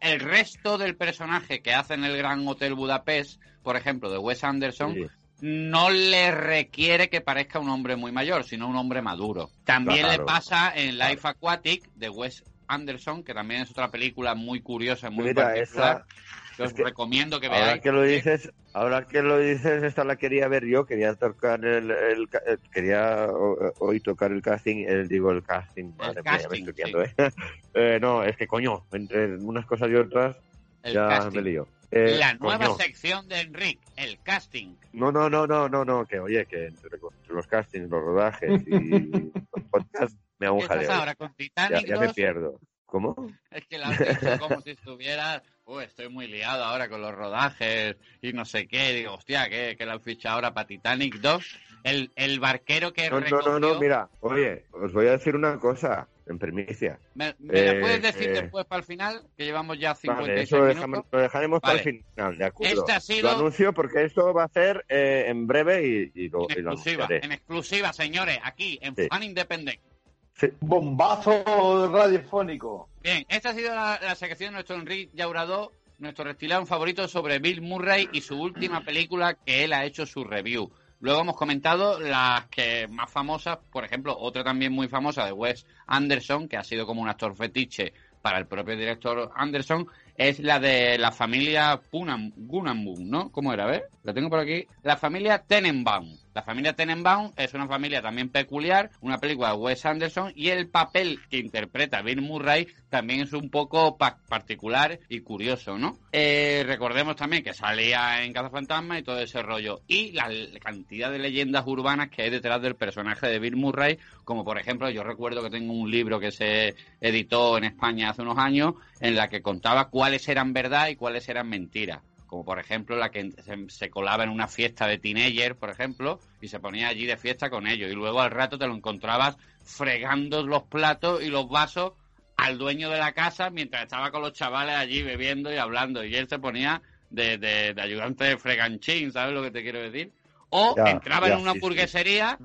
el resto del personaje que hace en el Gran Hotel Budapest, por ejemplo, de Wes Anderson, Sí. no le requiere que parezca un hombre muy mayor, sino un hombre maduro. También Claro. le pasa en Life Aquatic de Wes Anderson, que también es otra película muy curiosa, muy Mira, particular, esa, que os que recomiendo que ahora veáis. que lo dices, ahora que lo dices, esta la quería ver yo, quería tocar el, el eh, quería o- hoy tocar el casting, el, digo el casting, madre mía, ya me casting, ¿eh? Eh, no, es que coño, entre unas cosas y otras el ya casting. me lío. Eh, La nueva coño. sección de Enric, el casting. No, no, no, no, no, no, que oye, que entre, entre los castings, los rodajes y los podcasts me hago ¿Qué un estás jaleo. ahora con Ya, Titanic ya me 2? pierdo. ¿Cómo? Es que la has dicho como si estuvieras, uy, estoy muy liado ahora con los rodajes y no sé qué. Digo, hostia, que, que la han fichado ahora para Titanic 2. El, el barquero que No, no, recogió... no, no, mira, oye, os voy a decir una cosa, en primicia. ¿Me, me la Eh, puedes decir eh, después para el final? Que llevamos ya 56 Vale, eso lo minutos. dejamos- lo dejaremos para el final, ¿de acuerdo? Este ha sido- Lo anuncio porque esto va a ser eh, en breve y, y lo, En y lo exclusiva, anunciaré. en exclusiva, señores, aquí, en Sí. Fan Independent. Sí. Bombazo radiofónico. Bien, esta ha sido la, sección de nuestro Enrique Llaurador, nuestro reptiliano favorito sobre Bill Murray y su última película que él ha hecho su review. Luego hemos comentado las que más famosas, por ejemplo, otra también muy famosa de Wes Anderson, que ha sido como un actor fetiche para el propio director Anderson, es la de la familia Punam, ¿no? ¿Cómo era? Ver, la tengo por aquí. La familia Tenenbaum. La familia Tenenbaum es una familia también peculiar, una película de Wes Anderson y el papel que interpreta Bill Murray también es un poco particular y curioso, ¿no? Eh, recordemos también que salía en Fantasma y todo ese rollo. Y la cantidad de leyendas urbanas que hay detrás del personaje de Bill Murray, como por ejemplo, yo recuerdo que tengo un libro que se editó en España hace unos años en la que contaba cuáles eran verdad y cuáles eran mentiras como por ejemplo la que se, colaba en una fiesta de teenager, por ejemplo, y se ponía allí de fiesta con ellos, y luego al rato te lo encontrabas fregando los platos y los vasos al dueño de la casa mientras estaba con los chavales allí bebiendo y hablando, y él se ponía de, de, ayudante de freganchín, ¿sabes lo que te quiero decir? O entraba en una burguesería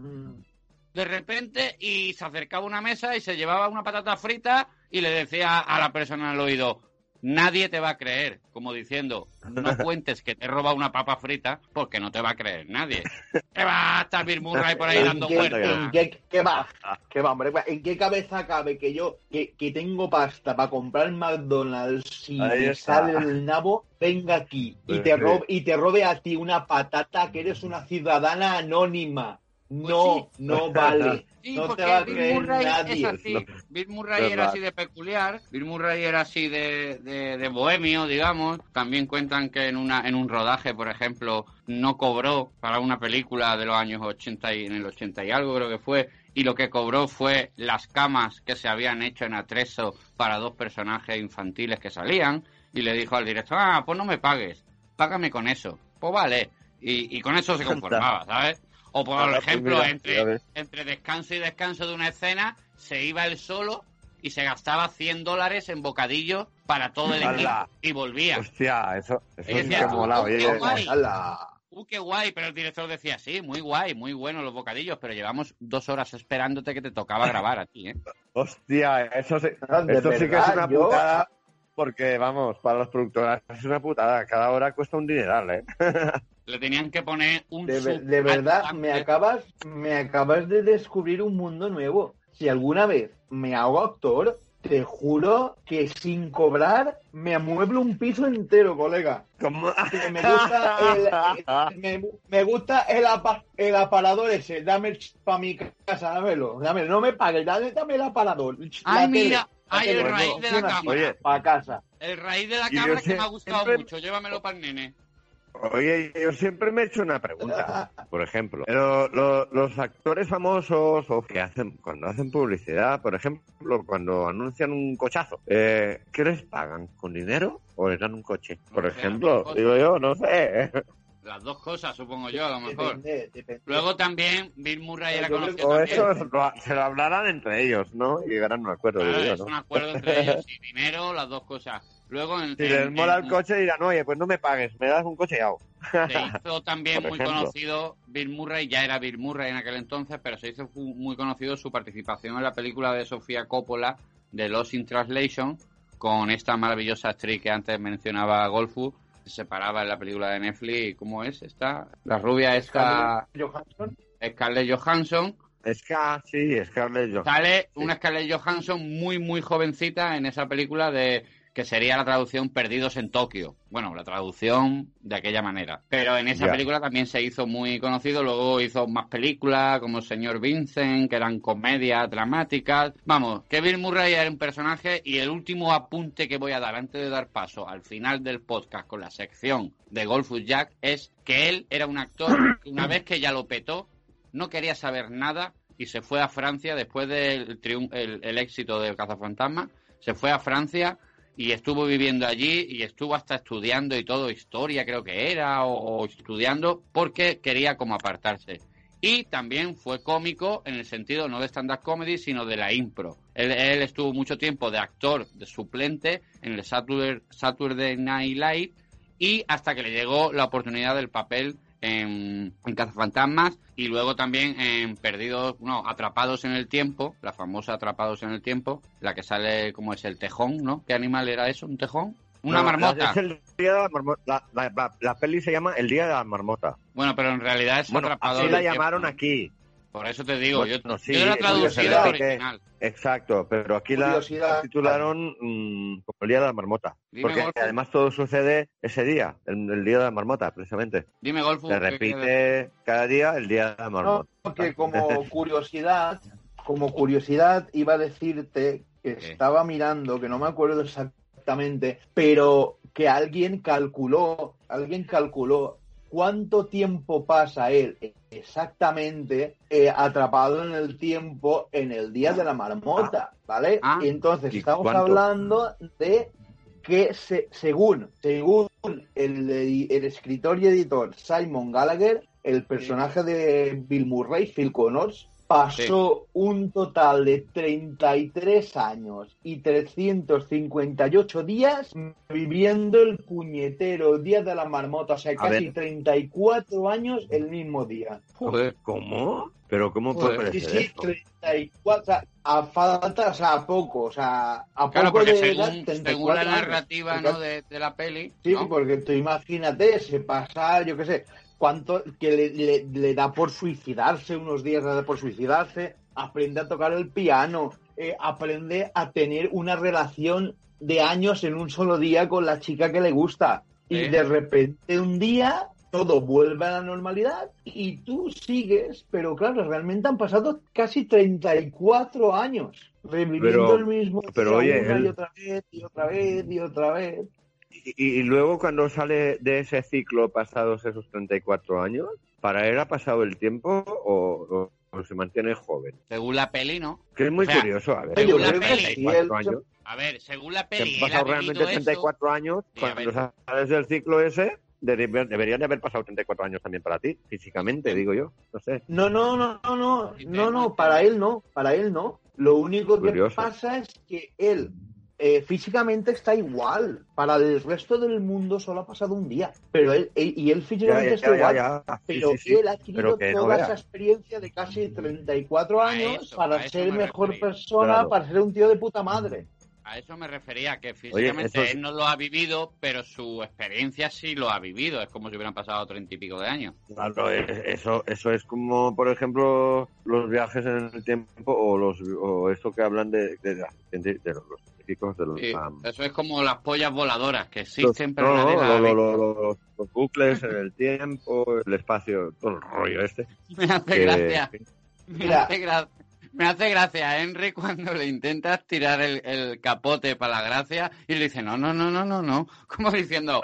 de repente y se acercaba a una mesa y se llevaba una patata frita y le decía a la persona al oído, nadie te va a creer, como diciendo, no cuentes que te roba una papa frita porque no te va a creer nadie. ¿Qué va a estar Bill Murray por ahí dando vueltas? ¿En qué, qué va? ¿Qué va, hombre? ¿En qué cabeza cabe que yo, que, que tengo pasta para comprar McDonald's y me sale el nabo, venga aquí y te, robe, y te robe a ti una patata que eres una ciudadana anónima? Pues no, no vale. no te va a Bill Murray nadie. así. Bill Murray era así de peculiar, Bill Murray era así de, de, bohemio, digamos. También cuentan que en una en un rodaje, por ejemplo, no cobró para una película de los años 80 y en el 80 y algo creo que fue, y lo que cobró fue las camas que se habían hecho en atreso para dos personajes infantiles que salían, y le dijo al director, ah, pues no me pagues, págame con eso. Pues vale. Y, y con eso se conformaba, ¿sabes? O por ejemplo, entre, entre descanso y descanso de una escena, se iba él solo y se gastaba 100 dólares en bocadillos para todo el equipo y volvía. Hostia, eso, eso es que molado. Uh, qué guay. Uh, qué guay, pero el director decía, sí, muy guay, muy bueno los bocadillos, pero llevamos dos horas esperándote que te tocaba grabar a ti, ¿eh? Hostia, eso, sí, eso sí que es una putada, porque, vamos, para los productores es una putada, cada hora cuesta un dineral, ¿eh? Le tenían que poner un... De, de verdad, me acabas, me acabas de descubrir un mundo nuevo. Si alguna vez me hago actor, te juro que sin cobrar me amueblo un piso entero, colega. ¿Cómo? Me gusta el, me, gusta el, el, aparador ese. Dame para mi casa, dámelo. dámelo. No me pagues, dame, dame el aparador. Ay, mira. Ay, el raíz de la cámara. Oye, para casa. El raíz de la cámara que me ha gustado mucho. Llévamelo para el nene. Oye, yo siempre me he hecho una pregunta. Por ejemplo, los actores famosos o que hacen cuando hacen publicidad, por ejemplo, cuando anuncian un cochazo, eh, ¿qué les pagan? ¿Con dinero o les dan un coche? Por ejemplo, digo yo, no sé. Las dos cosas, supongo yo, a lo mejor. Luego también Bill Murray era conocido. O eso se lo hablarán entre ellos, ¿no? Y llegarán a un acuerdo. es un acuerdo entre ellos. Y dinero, las dos cosas. Luego en, si les mola el coche dirán, oye, pues no me pagues, me das un coche y hago. Se hizo también muy conocido Bill Murray, ya era Bill Murray en aquel entonces, pero se hizo muy conocido su participación en la película de Sofía Coppola de Lost in Translation con esta maravillosa actriz que antes mencionaba Golfu, se separaba en la película de Netflix. ¿Cómo es esta? La rubia esta... Johansson. Scarlett Johansson. sí, Scarlett Johansson. Sale una Scarlett Johansson muy, muy jovencita en esa película de que sería la traducción Perdidos en Tokio. Bueno, la traducción de aquella manera. Pero en esa película también se hizo muy conocido, luego hizo más películas como Señor Vincent, que eran comedias dramáticas. Vamos, que Bill Murray era un personaje y el último apunte que voy a dar antes de dar paso al final del podcast con la sección de Golfus Jack es que él era un actor que una vez que ya lo petó, no quería saber nada y se fue a Francia después del el, el éxito de Cazafantasma. Se fue a Francia y estuvo viviendo allí y estuvo hasta estudiando y todo, historia creo que era, o, estudiando, porque quería como apartarse. Y también fue cómico en el sentido no de stand-up comedy, sino de la impro. Él, estuvo mucho tiempo de actor, de suplente en el Saturday, Saturday Night Live y hasta que le llegó la oportunidad del papel en, en Cazafantasmas y luego también en Perdidos, no, Atrapados en el Tiempo, la famosa Atrapados en el Tiempo, la que sale como es el tejón, ¿no? ¿Qué animal era eso? ¿Un tejón? Una marmota. la, peli se llama El Día de la Marmota. Bueno, pero en realidad es bueno, Así la llamaron aquí. Por eso te digo, Bueno, yo, no, sí, yo la traducí que- original. Exacto, pero aquí la titularon mm, como el Día de la Marmota. Dime, Porque Golfo. además todo sucede ese día, el, el Día de la Marmota, precisamente. Dime, Golfo. Se ¿qué- qué- repite cada día el Día de la Marmota. No, que como curiosidad, como curiosidad iba a decirte que ¿Qué? estaba mirando, que no me acuerdo exactamente, pero que alguien calculó, alguien calculó cuánto tiempo pasa él exactamente eh, atrapado en el tiempo en el día de la marmota, ¿vale? Ah. y entonces ¿Y estamos cuánto? hablando de que se- según, según el, el escritor y editor Simon Gallagher, el personaje de Bill Murray, Phil Connors, pasó un total de 33 años y 358 días viviendo el puñetero Día de la Marmota, o sea, A casi ver. 34 años el mismo día. Joder. ¿Cómo? ¿Pero cómo Joder. puede Sí, ser sí, eso? 34, o sea, a falta, o sea, a poco, o sea, a Claro, poco porque de según, edad, según 34 la años. narrativa Porque- ¿no? de, de la peli, Sí, ¿no? porque tú imagínate, se pasa, yo qué sé, cuánto que le, le- le da por suicidarse, unos días le da por suicidarse, aprende a tocar el piano, eh, aprende a tener una relación de años en un solo día con la chica que le gusta. Y Sí. de repente un día todo vuelve a la normalidad y tú sigues, pero claro, realmente han pasado casi 34 años reviviendo Pero- el mismo pero oye, una y otra vez y otra vez y otra vez. Y, y luego cuando sale de ese ciclo pasados esos 34 años, ¿para él ha pasado el tiempo o, o- o se mantiene joven? Según la peli, ¿no? Que es muy O sea, curioso, a ver. Según la peli. sí, 34 él- años. A ver, según la peli, han pasado realmente eso. 34 años, Sí, a cuando sales del ciclo ese, debe- deberían de haber pasado 34 años también para ti, físicamente, digo yo. No sé. No, no, no, no, no, no, para él no, para él no. Lo único que Curioso. pasa es que él eh, físicamente está igual. Para el resto del mundo solo ha pasado un día. Pero él, él- y él físicamente ya, está ya, igual. ya. Sí, Pero sí, sí. él ha adquirido no toda esa experiencia de casi 34 A años eso, para ser me mejor refería. persona, Claro. para ser un tío de puta madre. A eso me refería, que físicamente eso él no lo ha vivido, pero su experiencia sí lo ha vivido. Es como si hubieran pasado treinta y pico de años. Claro, eh, eso, eso es como, por ejemplo, los viajes en el tiempo o los o esto que hablan de, de, de- de los científicos, de los, Sí, am, eso es como las pollas voladoras, que los- existen, pero no, nadie las lo- lo- lo- los, bucles en el tiempo, el espacio, todo el rollo este. Me hace que- gracia. Me Mira. hace, gra- me hace gracia a Henry cuando le intentas tirar el, el capote para la gracia y le dice, no, no, no, no, no, no. Como diciendo,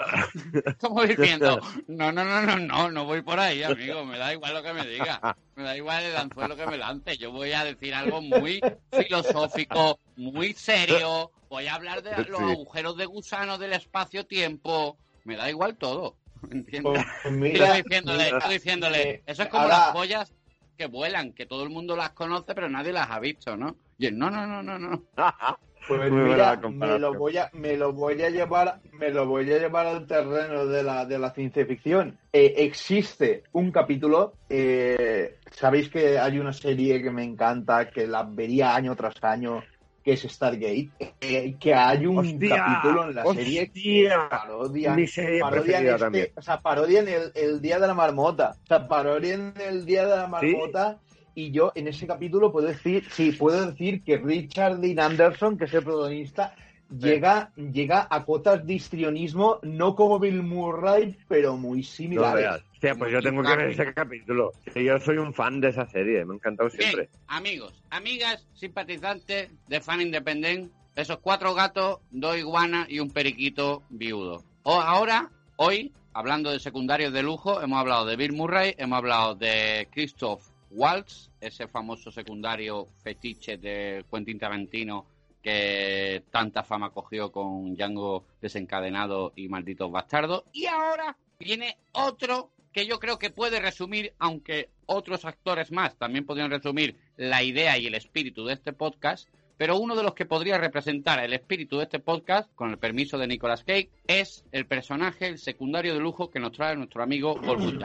como diciendo, no, no, no, no, no, no voy por ahí, amigo. Me da igual lo que me diga. Me da igual el anzuelo que me lance. Yo voy a decir algo muy filosófico, muy serio. Voy a hablar de los Sí. agujeros de gusano del espacio-tiempo. Me da igual todo. ¿Entiendes? Pues Y mira, estoy diciéndole, estoy diciéndole, eso es como ahora- las pollas que vuelan, que todo el mundo las conoce, pero nadie las ha visto, ¿no? Y él, no, no, no, no, no. Pues mira, me lo voy a, me lo voy a llevar, me lo voy a llevar al terreno de la, de la ciencia ficción. Eh, existe un capítulo, eh, sabéis que hay una serie que me encanta, que la vería año tras año, que es Stargate, eh, que hay un ¡Hostia! capítulo en la serie que ¡Hostia! parodian, parodian este- o sea, parodian el, el día de la marmota, o sea, parodian el día de la marmota. Y yo en ese capítulo puedo decir, sí, puedo decir que Richard Dean Anderson, que es el protagonista, llega, llega a cotas de histrionismo, no como Bill Murray, pero muy No similares. veas. Hostia, pues yo tengo que ver ese capítulo. Yo soy un fan de esa serie, me ha encantado siempre. Bien, amigos, amigas, simpatizantes de Fan Independent, esos cuatro gatos, dos iguanas y un periquito viudo. O ahora, hoy, hablando de secundarios de lujo, hemos hablado de Bill Murray, hemos hablado de Christoph Waltz, ese famoso secundario fetiche de Quentin Tarantino que tanta fama cogió con Django desencadenado y malditos bastardos. Y ahora viene otro que yo creo que puede resumir, aunque otros actores más también podrían resumir la idea y el espíritu de este podcast, pero uno de los que podría representar el espíritu de este podcast, con el permiso de Nicolas Cage, es el personaje, el secundario de lujo que nos trae nuestro amigo Goldwood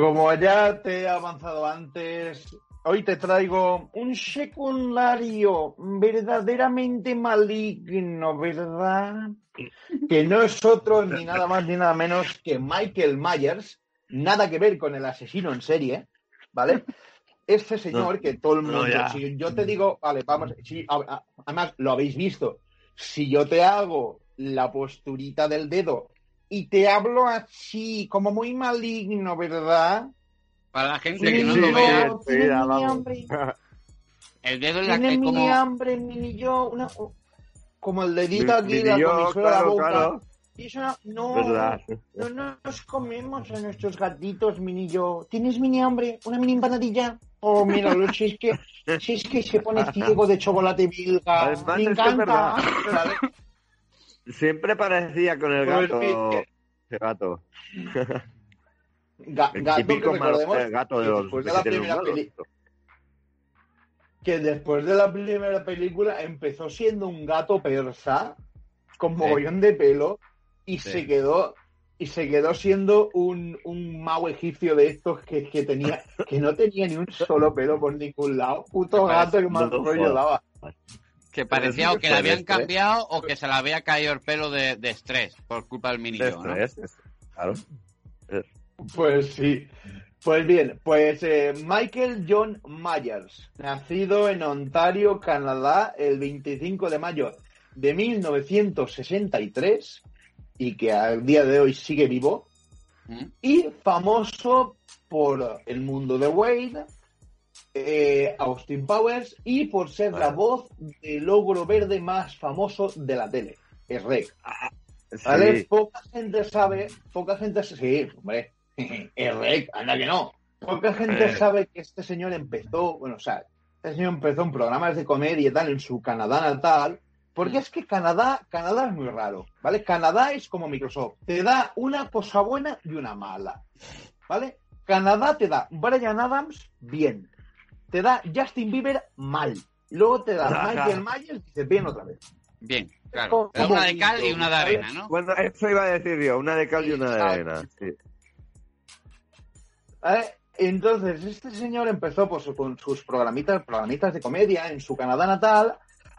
Como ya te he avanzado antes, hoy te traigo un secundario verdaderamente maligno, ¿verdad? Que no es otro ni nada más ni nada menos que Michael Myers, nada que ver con el asesino en serie, ¿vale? Este señor No. que todo el mundo, No, si yo te digo, vale, vamos, si, además lo habéis visto, si yo te hago la posturita del dedo y te hablo así, como muy maligno, ¿verdad? Para la gente Sí, que no sí, lo sí. vea, enseguida, tiene vamos. hambre. el dedo en la Tiene que mini como... hambre, mini yo, una, como el dedito aquí, la yo, comisura de la claro, boca. claro. Y eso no, no, ¿Verdad? no nos comemos a nuestros gatitos, mini yo. ¿Tienes mini hambre? ¿Una mini empanadilla? Oh, míralo, si es que, si es que se pone ciego de chocolate vilga. Además, Me es que es encanta. Siempre parecía con el gato. eh, El gato. Ga- El gato que recordemos el gato de los después de que la primera peli- que después de la primera película empezó siendo un gato persa con mogollón de pelo y Sí. se quedó y se quedó siendo un, un mago egipcio de estos que, que tenía que no tenía ni un solo pelo por ningún lado puto gato que más rollo daba Que parecía o que le habían cambiado o que se le había caído el pelo de, de estrés por culpa del mini ¿no? Claro. Pues sí. Pues bien, pues eh, Michael John Myers, nacido en Ontario, Canadá, el 25 de mayo de 1963 y que al día de hoy sigue vivo ¿Mm? y famoso por el mundo de Wayne, eh, Austin Powers y por ser la voz del logro verde más famoso de la tele, el REC. Sí. ¿Vale? Poca gente sabe, poca gente sí, hombre, el rec, anda que no. Poca gente Eh. sabe que este señor empezó, bueno, o sea, este señor empezó en programas de comedia y tal en su Canadá natal, porque es que Canadá, Canadá es muy raro, ¿vale? Canadá es como Microsoft, te da una cosa buena y una mala, ¿vale? Canadá te da Brian Adams bien, te da Justin Bieber mal, luego te da. Michael Myers y dices bien otra vez. Bien, claro. Como- una de cal y una de arena, ¿no? Bueno, eso iba a decir yo, una de cal y una de arena. Entonces, este señor empezó pues, con sus programitas, programitas de comedia en su Canadá natal,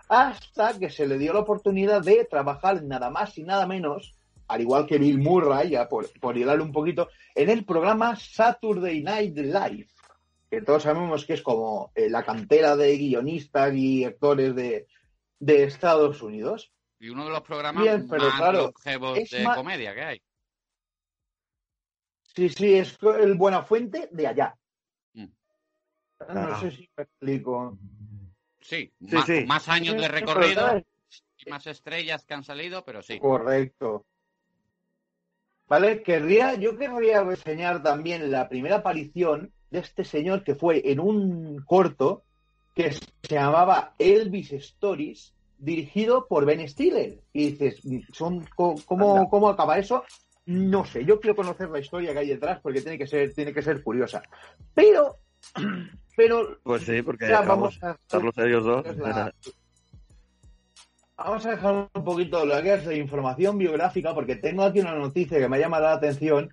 hasta que se le dio la oportunidad de trabajar nada más y nada menos, al igual que Bill Murray, ya por, por hilarle un poquito, en el programa Saturday Night Live, que todos sabemos que es como eh, la cantera de guionistas y actores de, de Estados Unidos. Y uno de los programas Bien, pero más claro, de más- comedia que hay. Sí, sí, es el Buenafuente de allá. Mm. No Ah. sé si me explico. Sí, Sí, más, sí. más años de recorrido pero, y más estrellas que han salido, pero sí. Correcto. Vale, querría, yo querría reseñar también la primera aparición de este señor que fue en un corto que se llamaba Elvis Stories, dirigido por Ben Stiller. Y dices, son, ¿cómo. ¿cómo acaba eso? No sé, yo quiero conocer la historia que hay detrás porque tiene que ser, tiene que ser curiosa. Pero, pero Pues sí, porque ya vamos vamos a estarlos ellos dos. es la- Vamos a dejar un poquito lo que es de información biográfica, porque tengo aquí una noticia que me ha llamado la atención,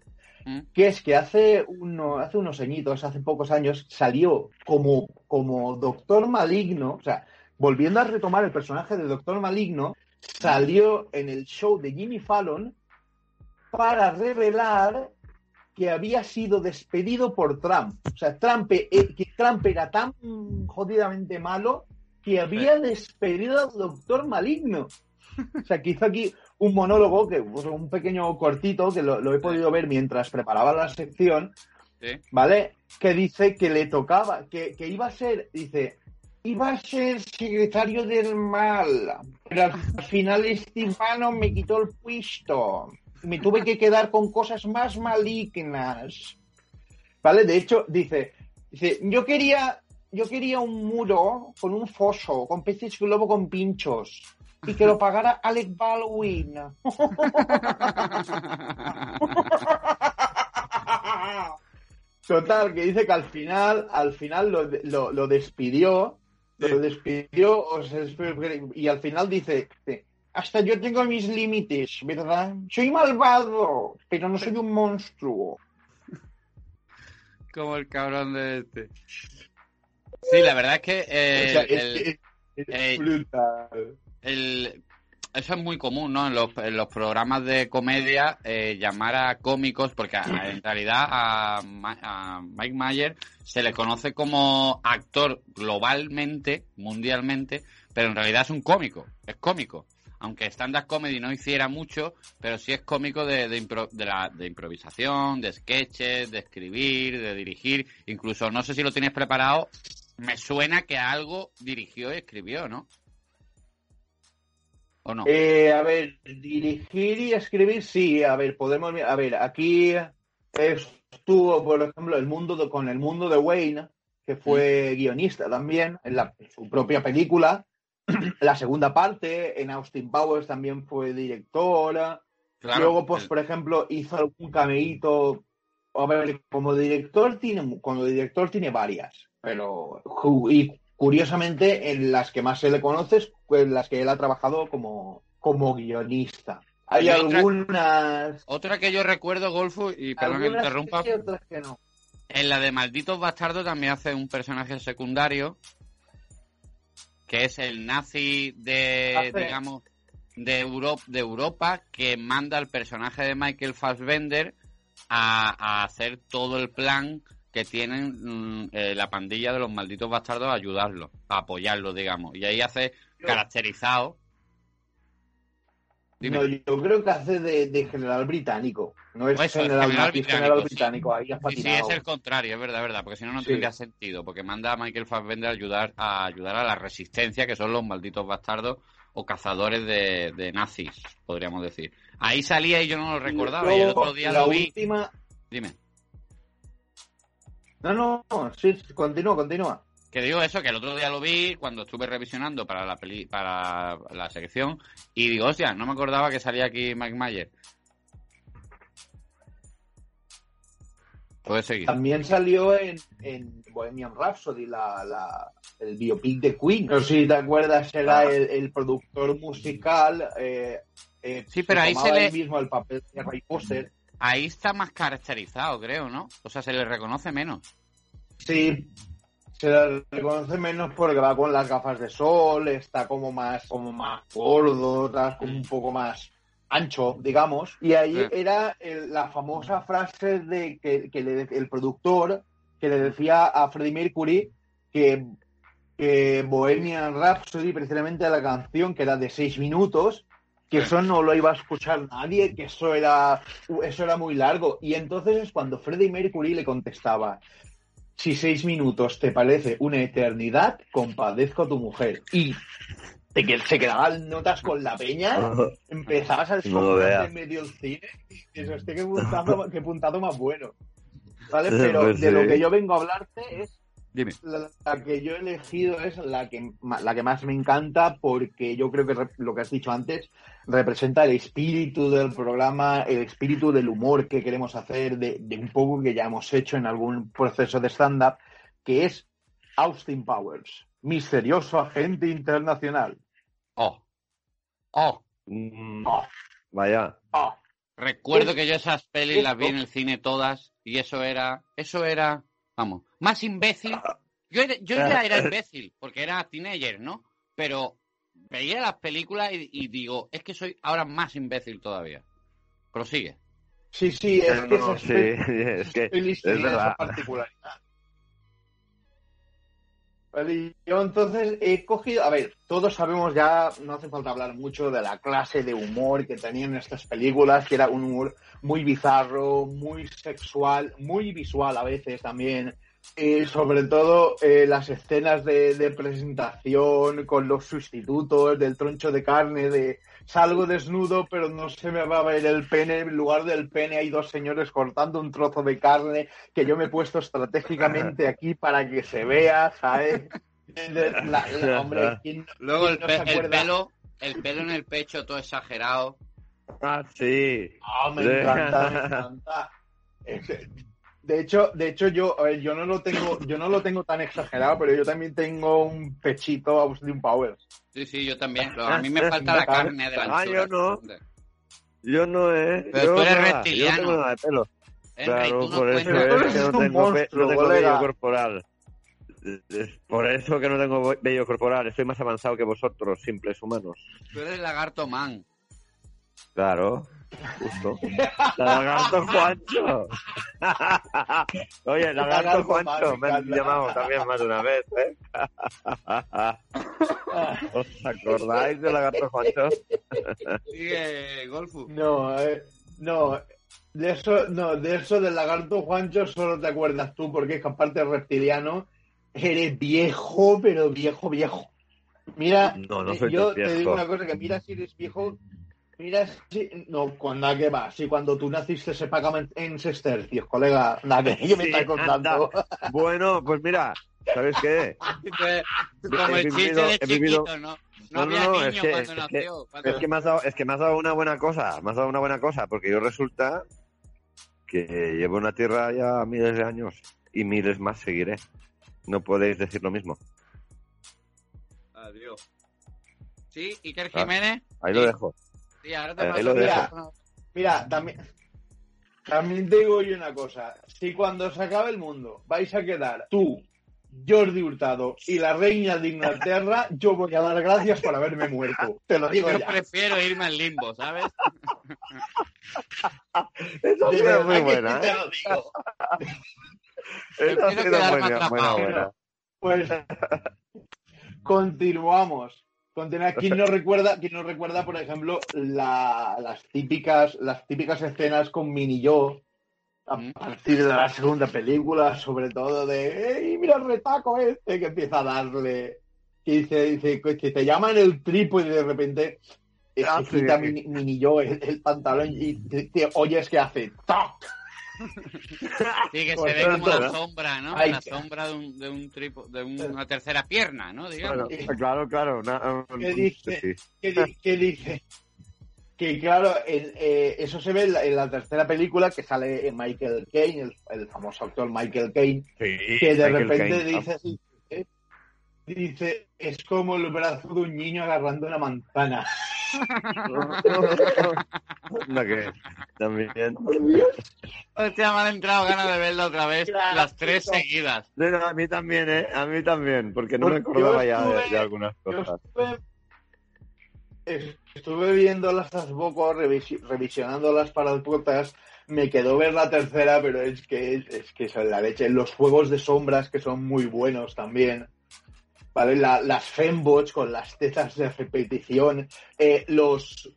¿Mm? que es que hace, uno, hace unos añitos, hace pocos años, salió como, como Doctor Maligno, o sea, volviendo a retomar el personaje de Doctor Maligno, salió en el show de Jimmy Fallon para revelar que había sido despedido por Trump. O sea, Trump, eh, que Trump era tan jodidamente malo que había despedido al Doctor Maligno. O sea, que hizo aquí un monólogo, que pues, un pequeño cortito, que lo, lo he podido ver mientras preparaba la sección, Sí. ¿vale? Que dice que le tocaba, que, que iba a ser, dice, iba a ser secretario del mal, pero al final Estefano me quitó el puesto. Me tuve que quedar con cosas más malignas. ¿Vale? De hecho, dice, dice, yo quería, yo quería un muro con un foso, con peces globo con pinchos. Y que lo pagara Alec Baldwin. Total, que dice que al final, al final lo, lo, lo despidió, lo despidió, o sea, y al final dice, hasta yo tengo mis límites, ¿verdad? Soy malvado, pero no soy un monstruo. Como el cabrón de este. Sí, la verdad es que, eh, O sea, es el- que es eh, brutal. El- eso es muy común, ¿no? En los, en los programas de comedia, eh, llamar a cómicos, porque a- en realidad a, a Mike Mayer se le conoce como actor globalmente, mundialmente, pero en realidad es un cómico, es cómico. Aunque stand-up comedy no hiciera mucho, pero sí es cómico de, de, impro- de la, de improvisación, de sketches, de escribir, de dirigir. Incluso, no sé si lo tienes preparado, me suena que algo dirigió y escribió, ¿no? ¿O no? Eh, a ver, dirigir y escribir, sí. A ver, podemos. A ver, aquí estuvo, por ejemplo, el mundo de- con el mundo de Wayne, que fue guionista también en, la, en su propia película. La segunda parte, en Austin Powers también fue directora. Claro, Luego, pues, el- por ejemplo, hizo algún cameíto. A ver, como director tiene, como director tiene varias, pero y curiosamente en las que más se le conoce es en las que él ha trabajado como, como guionista. Hay algunas. Otra que yo recuerdo, Golfo, y perdón que interrumpa, sí, otras que no. en la de Malditos Bastardos también hace un personaje secundario, que es el nazi de, Hace- digamos, de, Euro- de Europa, que manda al personaje de Michael Fassbender a, a hacer todo el plan que tienen mm, eh, la pandilla de los Malditos Bastardos a ayudarlo, a apoyarlo, digamos. Y ahí hace caracterizado. Dime. No, yo creo que hace de, de general británico. No es Pues eso, general, británico, general sí. británico. Ahí ha Sí, sí, es el contrario, es verdad, verdad, porque si no, no Sí. tendría sentido, porque manda a Michael Fassbender a ayudar a ayudar a la resistencia, que son los malditos bastardos o cazadores de, de nazis, podríamos decir. Ahí salía y yo no lo recordaba, y el otro día la lo vi. última. Dime. No, no, sí, continúa, continúa. Que digo eso, que el otro día lo vi cuando estuve revisionando para la peli, para la sección, y digo, hostia, no me acordaba que salía aquí Mike Mayer. Puedes seguir. También salió en, en Bohemian Rhapsody, la, la- el biopic de Queen. No sé si te acuerdas, era Ah. el, el productor musical. eh, eh, Sí, pero ahí se le- mismo el papel de Ray Foster. Ahí está más caracterizado, creo, ¿no? O sea, se le reconoce menos. Sí, se le reconoce menos porque va con las gafas de sol, está como más, como más gordo, está como un poco más ancho, digamos. Y ahí Sí. era el- la famosa frase de que, que le- el productor que le decía a Freddie Mercury que, que Bohemian Rhapsody, precisamente la canción que era de seis minutos, que eso no lo iba a escuchar nadie, que eso era, eso era muy largo. Y entonces es cuando Freddie Mercury le contestaba, si seis minutos te parece una eternidad, compadezco a tu mujer. Y te que se quedaban notas con la peña, empezabas a No lo desfogarte veas. en medio del cine. Y eso, este que puntado, qué puntado más bueno. ¿Vale? Pero Pues de lo sí. que yo vengo a hablarte es Dime. la, la que yo he elegido es la que, la que más me encanta porque yo creo que lo que has dicho antes representa el espíritu del programa, el espíritu del humor que queremos hacer, de, de un poco que ya hemos hecho en algún proceso de stand-up, que es Austin Powers, misterioso agente internacional. Oh. Oh. Mm, Oh, Vaya. oh. Recuerdo Es- que yo esas pelis las vi en el cine todas y eso era, eso era, vamos, más imbécil. Yo, era- yo ya era imbécil porque era teenager, ¿no? Pero veía las películas y, y digo, es que soy ahora más imbécil todavía. Prosigue. Sí, sí, es que no, sí, es que pelis es tenían esa verdad. particularidad. Vale, yo entonces he cogido, a ver, todos sabemos ya, no hace falta hablar mucho de la clase de humor que tenían estas películas, que era un humor muy bizarro, muy sexual, muy visual a veces también. Y sobre todo eh, las escenas de, de presentación con los sustitutos del troncho de carne, de salgo desnudo pero no se me va a ver el pene, en lugar del pene hay dos señores cortando un trozo de carne que yo me he puesto estratégicamente aquí para que se vea, ¿sabes? La- la- hombre, ¿quién- Luego el, ¿quién no pe- el pelo, el pelo en el pecho todo exagerado. Ah, sí. Ah, me Sí. encanta, me encanta. De hecho, de hecho yo, a ver, yo no lo tengo, yo no lo tengo tan exagerado, pero yo también tengo un pechito Austin Powers. Sí, sí, yo también. Pero a mí me falta la carne de la Ah, yo no. Yo no, ¿eh? Pero yo tú eres nada, reptiliano. Yo no tengo nada de pelo. Henry, Claro, tú no por eso es que no tengo, monstruo, no tengo vello corporal. Por eso que no tengo vello corporal, estoy más avanzado que vosotros, simples humanos. Tú eres lagarto man. Claro, justo. Lagarto Juancho. Oye, Lagarto Juancho, me han llamado también más de una vez, ¿eh? ¿Os acordáis de Lagarto Juancho? Sigue, Golfu. No, eh, no. De eso, no, de eso del lagarto Juancho solo te acuerdas tú, porque es que aparte de reptiliano, eres viejo, pero viejo, viejo. Mira, No, no soy yo te viejo. digo una cosa, que mira si eres viejo, mira si... No, cuando que va, si cuando tú naciste se pagaba en, en sestercios, colega, nada, que me Sí, estás contando. Bueno, pues mira, ¿sabes qué? Como He el chiste vivido- de he vivido- chiquito, ¿no? No, No, no, había no, niño es que- cuando es que- nació. cuando- Es que me has dado, es que me has dado una buena cosa, me has dado una buena cosa, porque yo resulta que llevo en la Tierra ya miles de años y miles más seguiré. No podéis decir lo mismo. Adiós. Sí, Iker Ah. Jiménez. Ahí lo dejo. Sí, ahora te Ahí paso lo el dejo. teléfono. Mira, también, también te digo yo una cosa. Si cuando se acabe el mundo vais a quedar tú, Jordi Hurtado y la reina de Inglaterra, yo voy a dar gracias por haberme muerto. Te lo digo Yo ya. prefiero irme al limbo, ¿sabes? Esa ha De sido verdad muy buena, te ¿eh? lo digo. Esa ha sido buena, buena, buena. Pues continuamos. ¿Quién no recuerda, quién no recuerda, por ejemplo, la- las típicas, las típicas escenas con Mini Yo a Mm. partir de la segunda película, sobre todo de ¡Ey, mira el retaco este! que empieza a darle. Que dice, dice que te llaman el tripo y de repente eh, Ah, se sí. quita Mini, Mini Yo el, el pantalón y te, te oyes que hace ¡toc! Sí, que Por se ve como la sombra, ¿no? Ay, la sombra de, un, de, un tripo, de una tercera pierna, ¿no? Digamos. Bueno, claro, claro. una- un- ¿Qué dice? sí, di- que dice que claro, en- eh, eso se ve en la, en la tercera película que sale en Michael Caine, el, el famoso actor Michael Caine, Sí, que de Michael repente Caine. dice así, eh, dice, es como el brazo de un niño agarrando una manzana. Anda que también. Hostia, me han entrado ganas de verla otra vez, Claro, las tres seguidas. No, no, a mí también, ¿eh? A mí también, porque no me Porque yo acordaba ya de, estuve- de algunas cosas. estuve, estuve viéndolas hace poco, revisi- revisionándolas para el podcast. Me quedó ver la tercera, pero es que es que son la leche. Los juegos de sombras que son muy buenos también. ¿Vale? La- las fembots con las tetas de repetición. eh, los,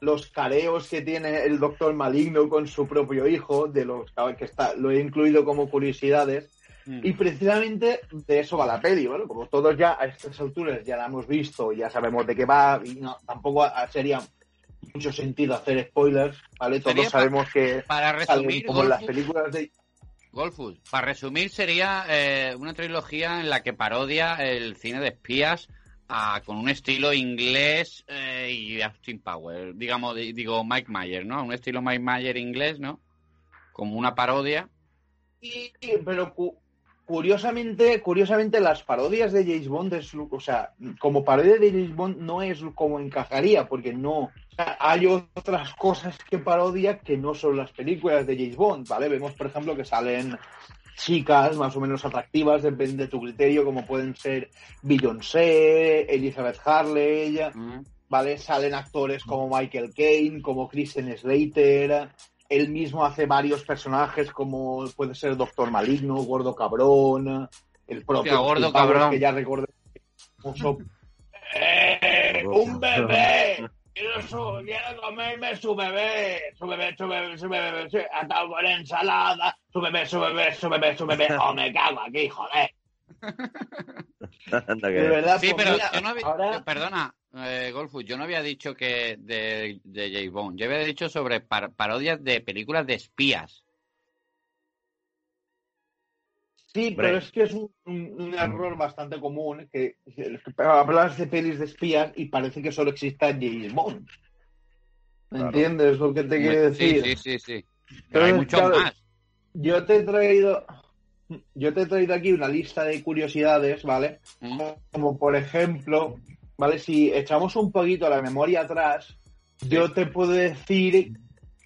los careos que tiene el doctor maligno con su propio hijo, de los que está, lo he incluido como curiosidades. Mm. Y precisamente de eso va la peli, ¿vale? Como todos ya a estas alturas ya la hemos visto, ya sabemos de qué va, y no, tampoco sería mucho sentido hacer spoilers, ¿vale? Todos sabemos que Para resumir, como en las películas de... Golfus, para resumir sería eh, una trilogía en la que parodia el cine de espías ah, con un estilo inglés eh, y Austin Power, digamos, di- digo Mike Mayer, ¿no? Un estilo Mike Mayer inglés, ¿no? Como una parodia. Y- pero cu- curiosamente, curiosamente las parodias de James Bond, es, o sea, como parodia de James Bond no es como encajaría, porque no, hay otras cosas que parodia que no son las películas de James Bond, ¿vale? Vemos, por ejemplo, que salen chicas más o menos atractivas, depende de tu criterio, como pueden ser Beyoncé, Elizabeth Harley, Mm. ¿vale? Salen actores como Michael Caine, como Kristen Slater. Él mismo hace varios personajes como puede ser Doctor Maligno, Gordo Cabrón, el propio Hostia, Gordo Cabrón. que ya recordé. ¡Eh, ¡Un bebé! Quiero, su- quiero comerme su bebé, su bebé, su bebé, su bebé, su- atado con ensalada, su bebé, su bebé, su bebé, su bebé. ¡Oh, me cago aquí, joder! De verdad, Sí, pues pero mira, yo no había, ahora- perdona, eh, Golfus, yo no había dicho que de, de James Bond, yo había dicho sobre par- parodias de películas de espías. Sí, pero es que es un, un- un error bastante común que, que hablas de pelis de espías y parece que solo exista James Bond. Claro. ¿Entiendes lo que te quiero decir? sí, sí, sí. Pero hay claro, más. Yo te he traído, yo te he traído aquí una lista de curiosidades, ¿vale? Mm. Como por ejemplo, ¿vale? Si echamos un poquito la memoria atrás, yo te puedo decir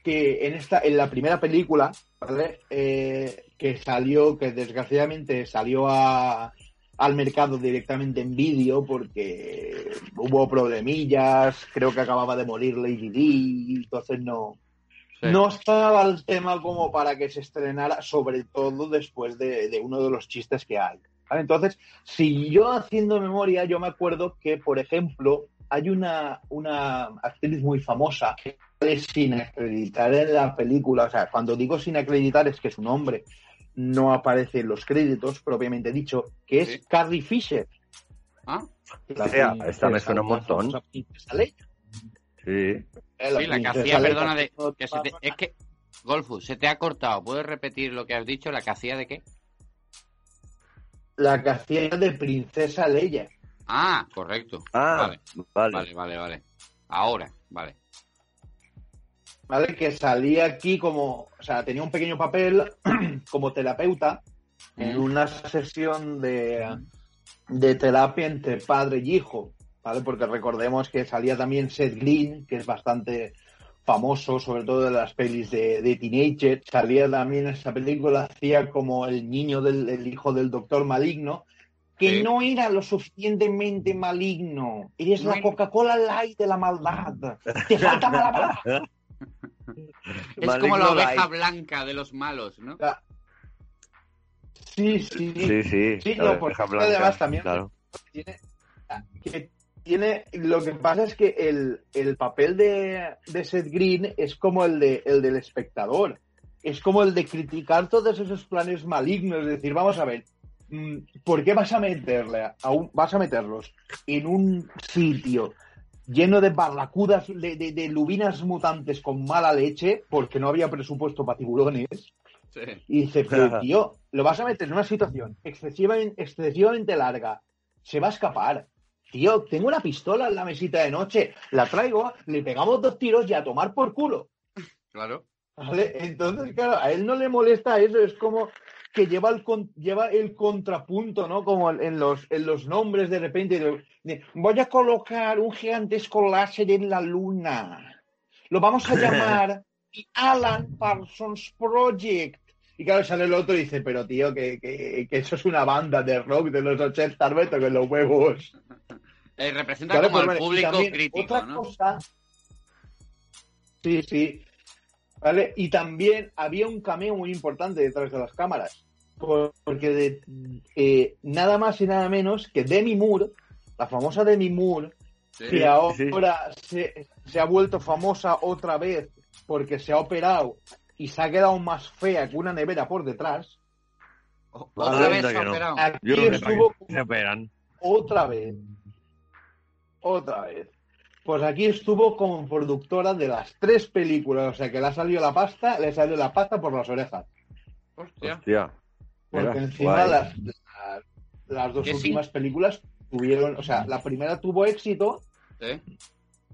que en esta, en la primera película, ¿vale? Eh, que salió, que desgraciadamente salió a, al mercado directamente en vídeo porque hubo problemillas, creo que acababa de morir Lady Di, entonces no, Sí. no estaba el tema como para que se estrenara, sobre todo después de, de uno de los chistes que hay. ¿vale? Entonces, si yo haciendo memoria, yo me acuerdo que, por ejemplo, hay una, una actriz muy famosa que sale sin acreditar en la película. O sea, cuando digo sin acreditar es que su nombre no aparece en los créditos, propiamente dicho, que es Sí. Carrie Fisher. Ah, la princesa- esta me suena un montón. Leia. Sí. Sí, la que hacía, perdona, de, no que se te- es que, Golfus, se te ha cortado. ¿Puedes repetir lo que has dicho? ¿La que hacía de qué? La que hacía de princesa Leia. Ah, correcto. Ah, Vale, vale. vale, vale, vale. Ahora, vale. ¿Vale? Que salía aquí como, o sea, tenía un pequeño papel como terapeuta en una sesión de, de terapia entre padre y hijo, ¿vale? Porque recordemos que salía también Seth Green, que es bastante famoso, sobre todo de las pelis de, de Teenager, salía también en esa película, hacía como el niño del el hijo del doctor maligno, que Sí. no era lo suficientemente maligno, eres la No. Coca-Cola Light de la maldad, te falta malabar. Es Maligno como la oveja light. blanca de los malos, ¿no? Sí, sí, Sí, sí. Sí, la no, oveja porque blanca, además también- Claro. tiene, que tiene lo que pasa es que el, el papel de, de Seth Green es como el de el del espectador es como el de criticar todos esos planes malignos es decir vamos a ver mm, ¿por qué vas a meterle a un, vas a meterlos en un sitio lleno de barracudas de, de, de lubinas mutantes con mala leche porque no había presupuesto para tiburones Sí. y dice, pero tío, lo vas a meter en una situación excesivamente, excesivamente larga. Se va a escapar. Tío, tengo una pistola en la mesita de noche. La traigo, le pegamos dos tiros y a tomar por culo. Claro. ¿Vale? Entonces, claro, a él no le molesta eso. Es como que lleva el, con- lleva el contrapunto, ¿no? Como en los, en los nombres de repente. de- de, Voy a colocar un gigantesco láser en la luna. Lo vamos a llamar Alan Parsons Project. Y claro, sale el otro y dice, pero tío, que, que, que eso es una banda de rock de los 80, vete con los huevos. Eh, representa Claro, como al público crítico, otra ¿no? cosa- Sí, sí. ¿Vale? Y también había un cameo muy importante detrás de las cámaras. Por- Porque de, eh, nada más y nada menos que Demi Moore, la famosa Demi Moore, Sí. que ahora se, se ha vuelto famosa otra vez porque se ha operado y se ha quedado más fea que una nevera por detrás. Otra vez se no. operado. Aquí Yo no sé estuvo para qué se operan. otra vez. Otra vez. Pues aquí estuvo como productora de las tres películas, o sea que le ha salido la pasta, le salió la pasta por las orejas. Hostia. Hostia. Porque Mira, encima las, las, las dos sí. últimas películas tuvieron, o sea, la primera tuvo éxito, ¿Eh?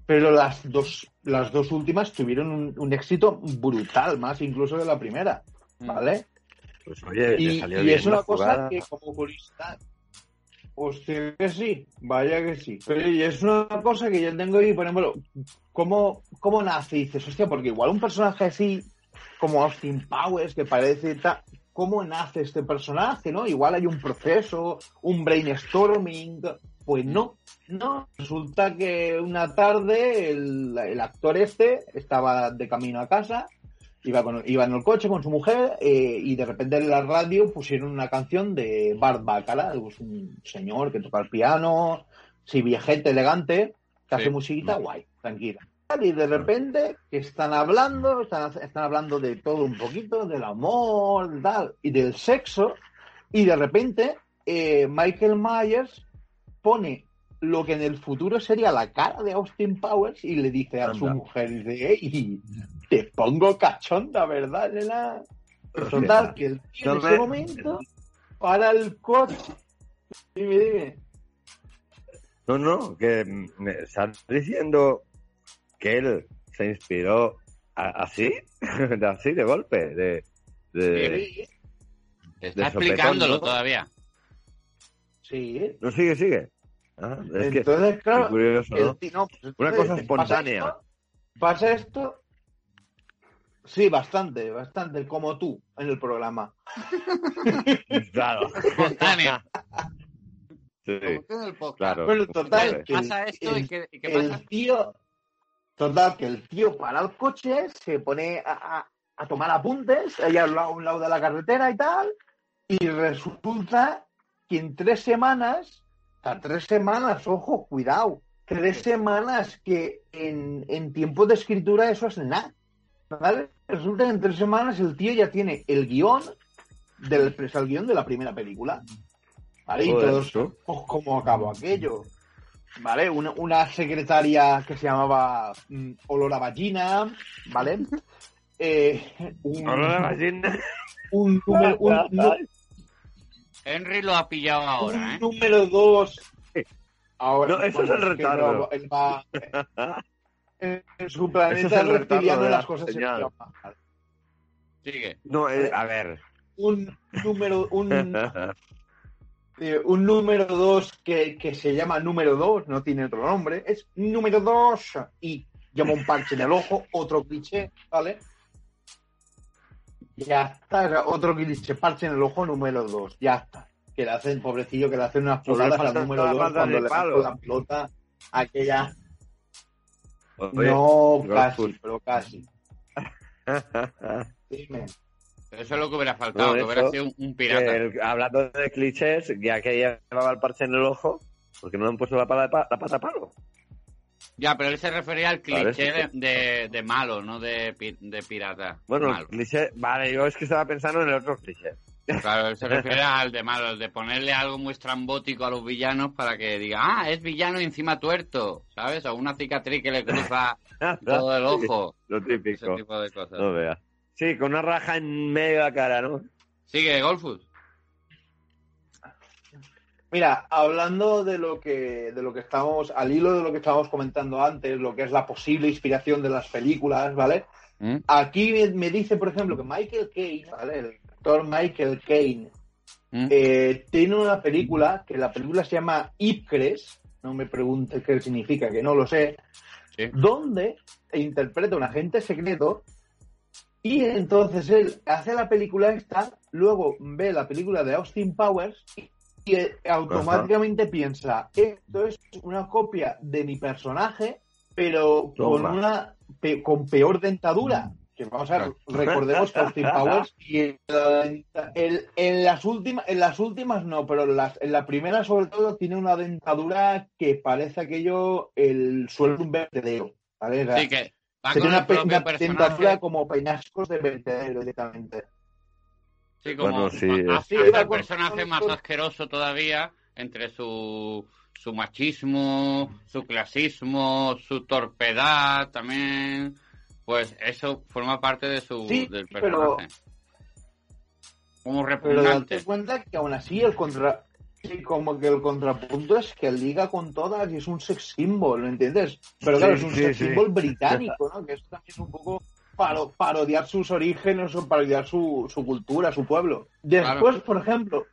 pero las dos, las dos últimas tuvieron un, un éxito brutal, más incluso de la primera, Mm. ¿vale? Pues oye, le Y, salió y bien es una cosa jugada. que como curiosidad, hostia que sí, vaya que sí. Pero y es una cosa que yo tengo ahí, por ejemplo, ¿cómo, cómo nace? Dices, hostia, porque igual un personaje así como Austin Powers, que parece ta- ¿Cómo nace este personaje? ¿no? Igual hay un proceso, un brainstorming. Pues no, no. Resulta que una tarde el, el actor este estaba de camino a casa Iba, con, iba en el coche con su mujer eh, y de repente en la radio pusieron una canción de Bart Bacala, pues un señor que toca el piano, sí, viejete, elegante, que hace Sí. musiquita guay, tranquila. Y de repente que están hablando, están, están hablando de todo un poquito, del amor, tal, y del sexo, y de repente eh, Michael Myers pone lo que en el futuro sería la cara de Austin Powers y le dice a su mujer, dice, "Ey, te pongo cachonda, ¿verdad, nena? Total, que el tío en ese me- momento para el coche. Dime, dime. No, no, que me estás diciendo que él se inspiró a- así, de así de golpe, de, de- Sí, Está de explicándolo todavía. sí. no sigue, sigue. Ah, es que Entonces, qué claro, curioso, el ¿no? no, pues, Una cosa pasa espontánea. esto- Pasa esto. Sí, bastante, bastante, como tú en el programa. Claro. Espontánea. Sí, claro. Bueno, total, que Pasa el- esto y el- qué, y qué el pasa. tío, total, que el tío para el coche, se pone a, a- a tomar apuntes, allá a un lado, a un lado de la carretera y tal, y resulta que en tres semanas, sea, tres semanas, ojo, cuidado, tres semanas que en, en tiempo de escritura eso es nada. ¿Vale? Resulta que en tres semanas el tío ya tiene el guion del el guion de la primera película. ¿Vale? Y todos, pues, ¿cómo acabó aquello? ¿Vale? Una, una secretaria que se llamaba mm, Olor a ¿vale? Eh, un, número, un, Henry lo ha pillado un ahora, ¿eh? número dos. Ahora, No, eso es el retardo. no, él va- en, su planeta es el reptiliano de las la cosas se señal. Sigue. No, eh, a ver. Un número, un, eh, un número dos que, que se llama número dos, no tiene otro nombre, es número dos y llama un parche en el ojo, otro cliché, ¿vale? Ya está, otro cliché, parche en el ojo número dos, ya está. Que le hacen, pobrecillo, que le hacen unas pulgadas al número la dos pata cuando de le la pelota, aquella... Oye, no, casi, pero casi. Dime. Eso es lo que hubiera faltado, No, que hubiera sido un, un pirata. el- hablando de clichés, ya que llevaba el parche en el ojo, porque no le han puesto la, pala pata a palo? Ya, pero él se refería al cliché de, sí. de, de malo, no de, pi- de pirata. Bueno, Malo. el cliché, vale, yo es que estaba pensando en el otro cliché. Claro, se refiere al de malo, el de ponerle algo muy estrambótico a los villanos para que diga, ah, es villano y encima tuerto, ¿sabes? O una cicatriz que le cruza todo el ojo. Lo Ese típico. tipo de cosas. No veas. Sí, con una raja en medio de la cara, ¿no? Sigue, Golfus. Mira, hablando de lo que de lo que estamos al hilo de lo que estábamos comentando antes, lo que es la posible inspiración de las películas, ¿vale? ¿Mm? Aquí me, me dice, por ejemplo, que Michael Caine, ¿vale? El actor Michael Caine ¿Mm? eh, tiene una película que la película se llama Ipcres, no me preguntes qué significa, que no lo sé, Sí. donde interpreta un agente secreto y entonces él hace la película esta, luego ve la película de Austin Powers y, y, eh, automáticamente piensa, esto es una copia de mi personaje, pero con una pe- con peor dentadura. Que vamos a ver, recordemos que Austin Powers y en, en- en las últimas, en las últimas no, pero en, las- en la primera sobre todo tiene una dentadura que parece aquello el suelo de un vertedero. ¿vale? O sea, Sí, que va con una, pe- una dentadura como peñascos de vertedero directamente. Sí, como Bueno, sí, hace es- el personaje más asqueroso todavía entre su, su machismo, su clasismo, su torpedad también. Pues eso forma parte de su Sí, del pero- personaje. Como Pero repugnante. date cuenta que aún así el contra sí, como que el contrapunto es que liga con todas y es un sex symbol, ¿me entiendes? Pero claro, Sí, es un sí, sex sí. symbol británico, ¿no? Que eso también es un poco paro- parodiar sus orígenes o parodiar su, su cultura, su pueblo. Después, Claro. por ejemplo,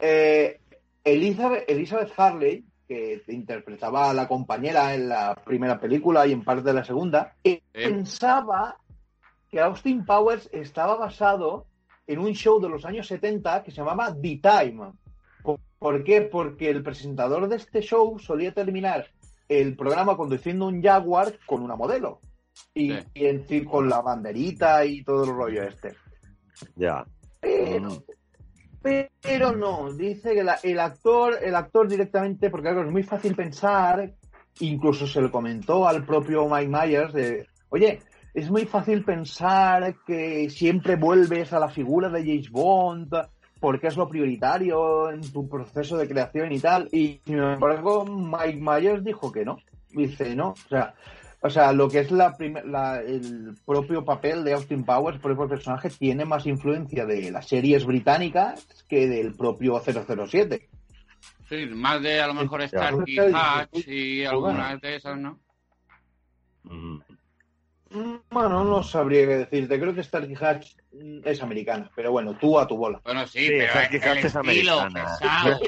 eh, Elizabeth, Elizabeth Harley, que interpretaba a la compañera en la primera película y en parte de la segunda, eh, pensaba que Austin Powers estaba basado en un show de los años 70 que se llamaba The Time. ¿Por- ¿Por qué? Porque el presentador de este show solía terminar el programa conduciendo un Jaguar con una modelo. Y, Sí. y en fin, con la banderita y todo el rollo este. Ya. Pero, pero no, dice que la- el actor, el actor directamente, porque claro, es muy fácil pensar, incluso se lo comentó al propio Mike Myers, de, oye, es muy fácil pensar que siempre vuelves a la figura de James Bond, porque es lo prioritario en tu proceso de creación y tal, y sin embargo Mike Myers dijo que no, dice no, o sea, o sea, lo que es la primer- la- el propio papel de Austin Powers, por el personaje, tiene más influencia de las series británicas que del propio 007. Sí, más de a lo mejor Ya. Starkey Hatch y algunas de esas, ¿no? Mm. Bueno, no sabría qué decirte. Creo que Starkey Hatch mm, es americana, pero bueno, tú a tu bola. Bueno, sí, Sí, pero Starkey el Hatch es estilo americana. pesado.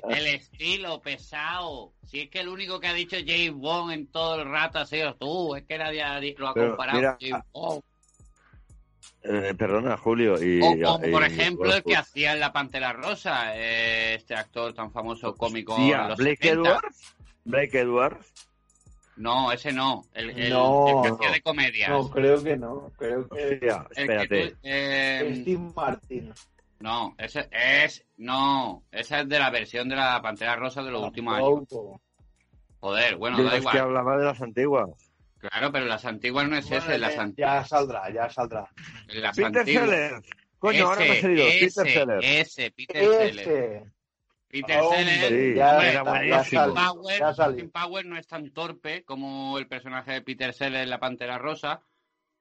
El estilo pesado. Si es que el único que ha dicho James Bond en todo el rato ha sido tú, es que nadie lo ha Pero, comparado mira, con James Bond. Eh, perdona, Julio. Y, O, o, y- por y ejemplo, el que Golfus. hacía en La Pantera Rosa, eh, este actor tan famoso cómico los Blake 70. Edwards. Blake Edwards. No, ese no. El, el- No, el que hacía no. de comedias. No, creo que no. Creo que Hostia, que espérate. tú- eh, Steve Martin. no, ese es. No, esa es de la versión de la Pantera Rosa de los últimos años. Joder, bueno, Yo da es que igual. hablaba de las antiguas. Claro, pero las antiguas no es Bueno, ese, las, ya- an- ya saldrá, ya saldrá. las Peter antiguas. Sellers. Coño, ahora me ha salido. ese, Peter Sellers. ese, Peter Sellers. Ese. Peter Sellers. Austin Powers no es tan torpe como el personaje de Peter Sellers en La Pantera Rosa,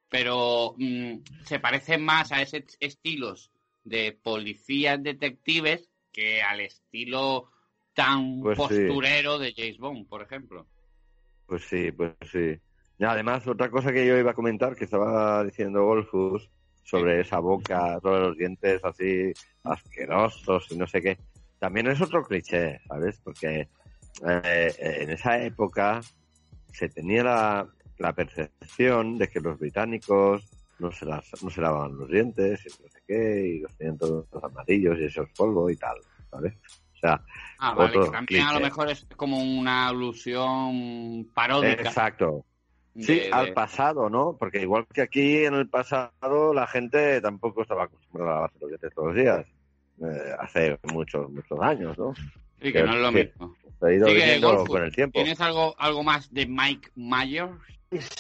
pero mm, se parece más a ese estilos de policías detectives que al estilo tan Pues sí. posturero de James Bond, por ejemplo. Pues sí, pues sí. Y además, otra cosa que yo iba a comentar, que estaba diciendo Golfus, sobre esa boca, todos los dientes así asquerosos y no sé qué. También es otro cliché, ¿sabes? Porque eh, en esa época se tenía la, la percepción de que los británicos no se, las, no se lavaban los dientes y no sé qué, y los tenían todos amarillos y esos polvo y tal, ¿sabes? O sea, Ah, vale, que también a lo mejor es como una alusión paródica. exacto. de- Sí, de- al pasado, ¿no? Porque igual que aquí en el pasado la gente tampoco estaba acostumbrada a lavarse los dientes todos los días. Eh, hace muchos, muchos años, ¿no? Sí, que no es lo que- mismo. Se ha ido Golfus. con el tiempo. ¿Tienes algo, algo más de Mike Myers?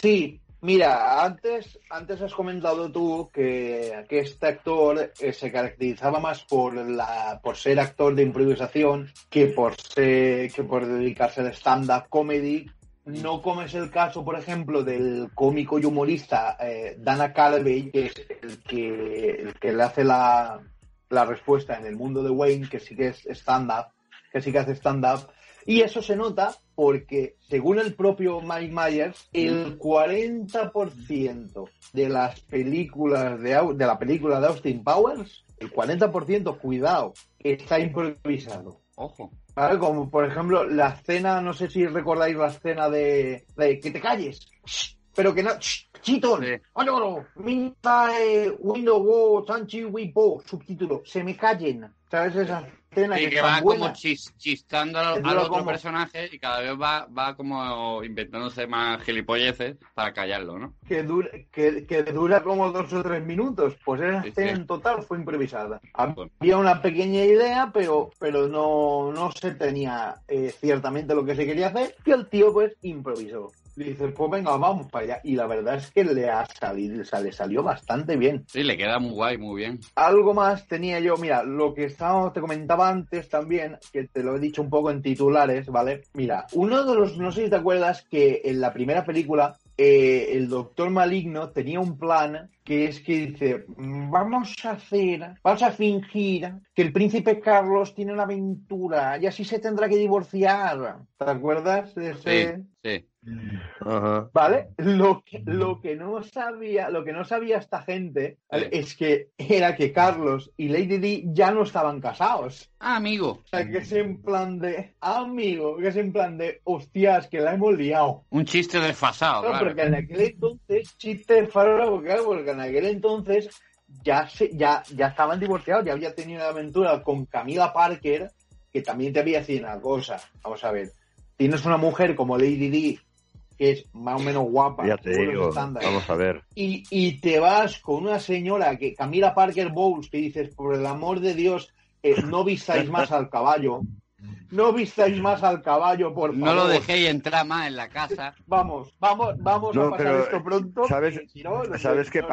Sí, mira, antes, antes has comentado tú que, que este actor eh, se caracterizaba más por la, por ser actor de improvisación que por ser, que por dedicarse al stand-up comedy. No como es el caso, por ejemplo, del cómico y humorista eh, Dana Calvey, que es el que, el que le hace la, la respuesta en el mundo de Wayne, que sí que es stand-up, que sí que hace stand-up. Y eso se nota porque, según el propio Mike Myers, el 40% de las películas de, de la película de Austin Powers, el 40%, cuidado, está improvisado. Ojo. ¿Vale? Como por ejemplo la escena, no sé si recordáis la escena de, de que te calles, pero que no, Sí. Oye, minta eh, window wo, tanchi wipo, subtítulo, se me callen, ¿sabes esa escena Sí, que, va como chis- chistando al, al otro como- personaje y cada vez va, va como inventándose más gilipolleces para callarlo, ¿no? que dura, que, que dura como dos o tres minutos. Pues esa Sí, escena sí. en total fue improvisada. Bueno. Había una pequeña idea, pero, pero no, no se tenía eh, ciertamente lo que se quería hacer, y el tío pues improvisó. Y dice, pues venga, vamos para allá. Y la verdad es que le ha salido, o sea, le salió bastante bien. Sí, le queda muy guay, muy bien. Algo más tenía yo, mira, lo que estaba, te comentaba antes también, que te lo he dicho un poco en titulares, ¿vale? Mira, uno de los, no sé si te acuerdas que en la primera película eh, el doctor maligno tenía un plan que es que dice, "Mm, vamos a hacer, vamos a fingir que el príncipe Carlos tiene una aventura y así se tendrá que divorciar. ¿Te acuerdas de Sí, ese? sí. Ajá. ¿Vale? Lo que, lo que no sabía, lo que no sabía esta gente ¿vale? Sí. es que era que Carlos y Lady Di ya no estaban casados. Ah, amigo. O sea, que es en plan de amigo, que es en plan de hostias, que la hemos liado. Un chiste desfasado, No, claro. porque en aquel entonces, chiste faro, porque, porque en aquel entonces ya se, ya, ya estaban divorciados, ya había tenido una aventura con Camila Parker, que también te había decir una cosa. Vamos a ver, tienes una mujer como Lady Di, que es más o menos guapa, Ya te digo, vamos a ver. y, y te vas con una señora que Camila Parker Bowles que dices por el amor de Dios eh, no vistáis más al caballo no vistáis más al caballo por favor No lo dejéis entrar más en la casa. vamos vamos vamos No, a pasar pero, esto pronto ¿sabes- si no, ¿Sabes qué,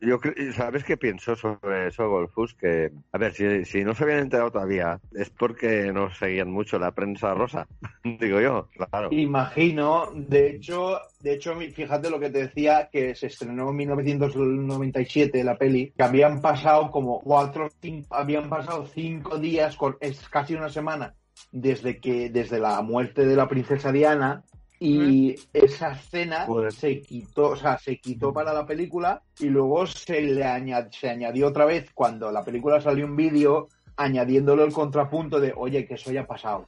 yo cre- ¿Sabes qué pienso sobre eso, Golfus? Que, a ver, si, si no se habían enterado todavía, es porque no seguían mucho la prensa rosa. Digo yo, claro. Imagino, de hecho, de hecho, fíjate lo que te decía, que se estrenó en 1997 la peli, que habían pasado como cuatro, cinco, habían pasado cinco días, con, es casi una semana, desde que, desde la muerte de la princesa Diana, y esa escena Joder. se quitó, o sea, se quitó para la película y luego se le añad- se añadió otra vez cuando la película salió en vídeo, añadiéndolo el contrapunto de, oye, que eso ya ha pasado.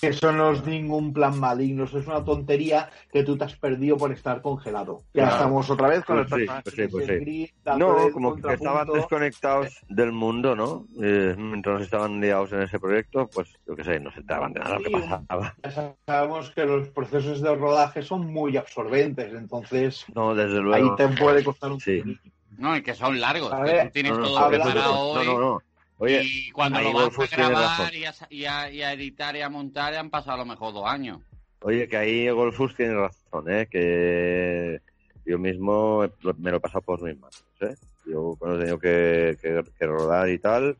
Que que eso no es ningún plan maligno, eso es una tontería que tú te has perdido por estar congelado. Ya Claro. estamos otra vez con Pues el sí, personaje pues sí, pues sí. No, como que estaban desconectados del mundo, ¿no? Eh, mientras estaban liados en ese proyecto, pues yo qué sé, no se enteraban de nada lo que pasaba. Ya sabemos que los procesos de rodaje son muy absorbentes, entonces No, desde ahí luego. te puede costar un. No, y que son largos. Que ver, tú tienes No, no, todo preparado no, no, no. Oye, y cuando lo vas Golfus a tiene grabar y a, y, a, y a editar y a montar han pasado a lo mejor dos años. Oye, que ahí Golfus tiene razón, ¿eh? Que yo mismo me lo he pasado por mis manos, ¿eh? Yo cuando he tenido que, que- que rodar y tal,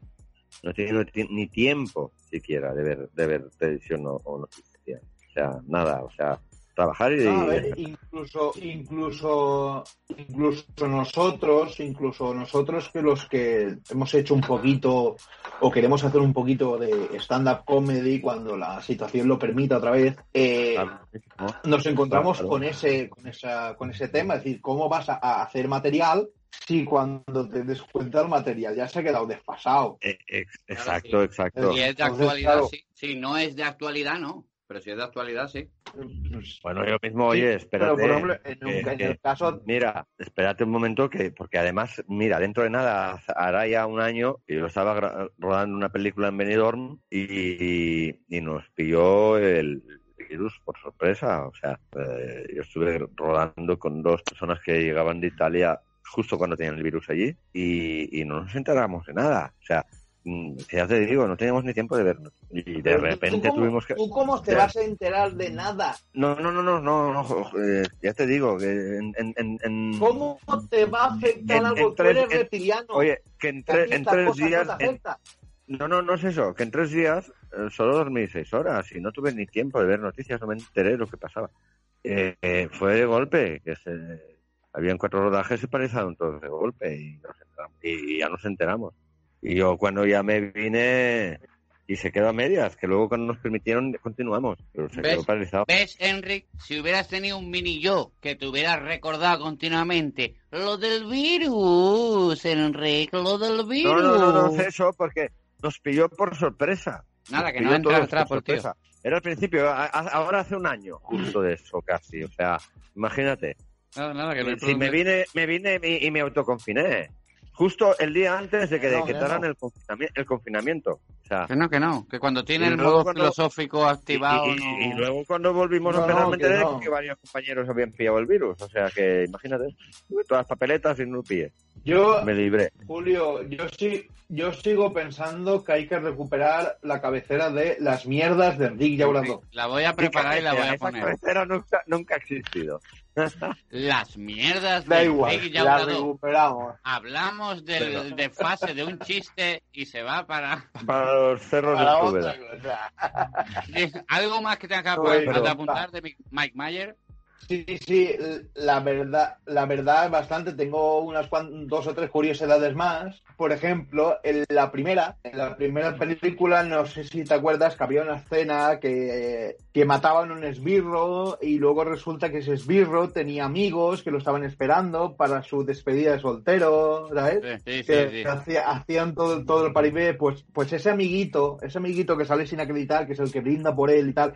no he tenido ti- ni tiempo siquiera de ver, de ver televisión o, o noticias. O sea, nada, o sea, trabajar y... No, a ver, incluso, incluso, incluso nosotros, incluso nosotros que los que hemos hecho un poquito o queremos hacer un poquito de stand-up comedy cuando la situación lo permita otra vez, eh, ¿no? nos encontramos Claro. con ese, con esa, con ese tema, es decir, cómo vas a, a hacer material si cuando te des cuenta el material ya se ha quedado desfasado. Eh, ex- Claro, exacto, sí. exacto. Si es de Entonces, actualidad, claro. sí. Si no es de actualidad, no. Pero si es de actualidad, sí. Bueno, yo mismo, oye, Sí, espérate. Pero, por ejemplo, en, un- que- en que- el caso Mira, espérate un momento que, porque además, mira, dentro de nada, hará ya un año que yo estaba rodando una película en Benidorm y, y nos pilló el virus por sorpresa. O sea, eh, yo estuve rodando con dos personas que llegaban de Italia justo cuando tenían el virus allí y, y no nos enteramos de nada. O sea, ya te digo, no teníamos ni tiempo de vernos. Y de repente ¿tú cómo, tuvimos que... ¿Tú cómo te Ya. vas a enterar de nada? No, no, no, no, no, no, eh, ya te digo, que en... en, en- en- ¿Cómo te va a afectar En- algo? en Tú tres- eres reptiliano. Oye, que en, tre- tres días... no no, no, es eso, que en tres días eh, solo dormí seis horas y no tuve ni tiempo de ver noticias, no me enteré de lo que pasaba. Eh, eh, fue de golpe, que se... Habían cuatro rodajes y paralizaron todos de golpe y, nos y ya nos enteramos. Y yo cuando ya me vine y se quedó a medias, que luego cuando nos permitieron continuamos, pero se ¿Ves? quedó paralizado. ¿Ves, Enric? Si hubieras tenido un mini yo que te hubieras recordado continuamente lo del virus, Enric, lo del virus. No, no, no, no es eso, porque nos pilló por sorpresa. Nada, Nos que no entra trapo, por tío. sorpresa. Era al principio, a- a- ahora hace un año justo de eso casi. O sea, imagínate. Nada, nada, que no hay Si me vine, me vine y, y me autoconfiné. Justo el día antes de que no, decretaran no. el, confinami- el confinamiento. O sea, Que no, que no, que cuando tiene Y el modo cuando- filosófico y, activado. y- no- y luego cuando volvimos No, a me que que varios compañeros habían pillado el virus. O sea que, imagínate, tuve todas las papeletas y no lo pillé. Yo, Me libré. Julio, yo sí, yo sigo pensando que hay que recuperar la cabecera de las mierdas de Rick Llaurado. La voy a preparar y la voy a Esa poner. cabecera nunca, nunca ha existido. Las mierdas Da de igual, Rick la Llaurador. recuperamos. Hablamos de fase de un chiste y se va para... Para los cerros Para de otra Úbeda. cosa. ¿Algo más que tenga que pero- de apuntar de Mike Mayer? Sí, sí, la verdad, la verdad es bastante. Tengo unas cuan- dos o tres curiosidades más. Por ejemplo, en la primera, en la primera película, no sé si te acuerdas que había una escena que, que mataban un esbirro y luego resulta que ese esbirro tenía amigos que lo estaban esperando para su despedida de soltero, ¿sabes? Sí, sí, sí. que sí. hacía- hacían todo, todo el paribé, pues, pues ese amiguito, ese amiguito que sale sin acreditar, que es el que brinda por él y tal,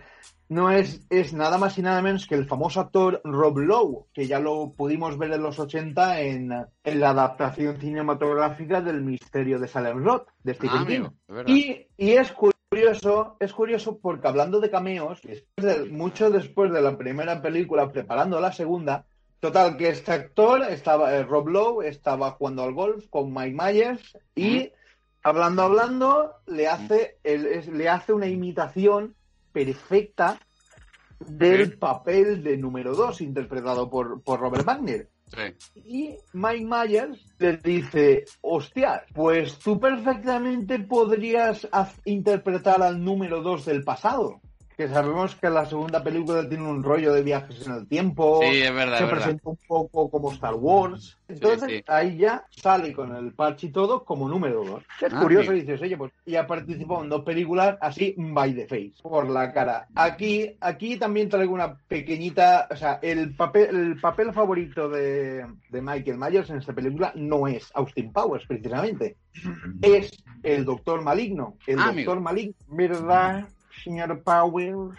no es, es nada más y nada menos que el famoso actor Rob Lowe, que ya lo pudimos ver en los 80 en, en la adaptación cinematográfica del misterio de Salem Roth, de Ah, Stephen King. amigo. Y, y es curioso, es curioso porque hablando de cameos, después de- mucho después de la primera película, preparando la segunda, total, que este actor estaba, eh, Rob Lowe, estaba jugando al golf con Mike Myers y hablando, hablando, le hace, el- es- le hace una imitación perfecta del papel de número 2 interpretado por, por Robert Wagner. Y Mike Myers le dice, hostia, pues tú perfectamente podrías interpretar al número 2 del pasado. Que sabemos que la segunda película tiene un rollo de viajes en el tiempo. Sí, es verdad, se es verdad. presenta un poco como Star Wars. Entonces sí. ahí ya sale con el parche y todo como número 2. Es Ah, curioso, bien. dices, oye, pues ya participó en dos películas así by the face, por la cara. Aquí, aquí también traigo una pequeñita, o sea, el papel, el papel favorito de, de Michael Myers en esta película no es Austin Powers, precisamente. Es el Doctor Maligno. El Ah, Doctor amigo. Maligno, ¿verdad? Señor Powers.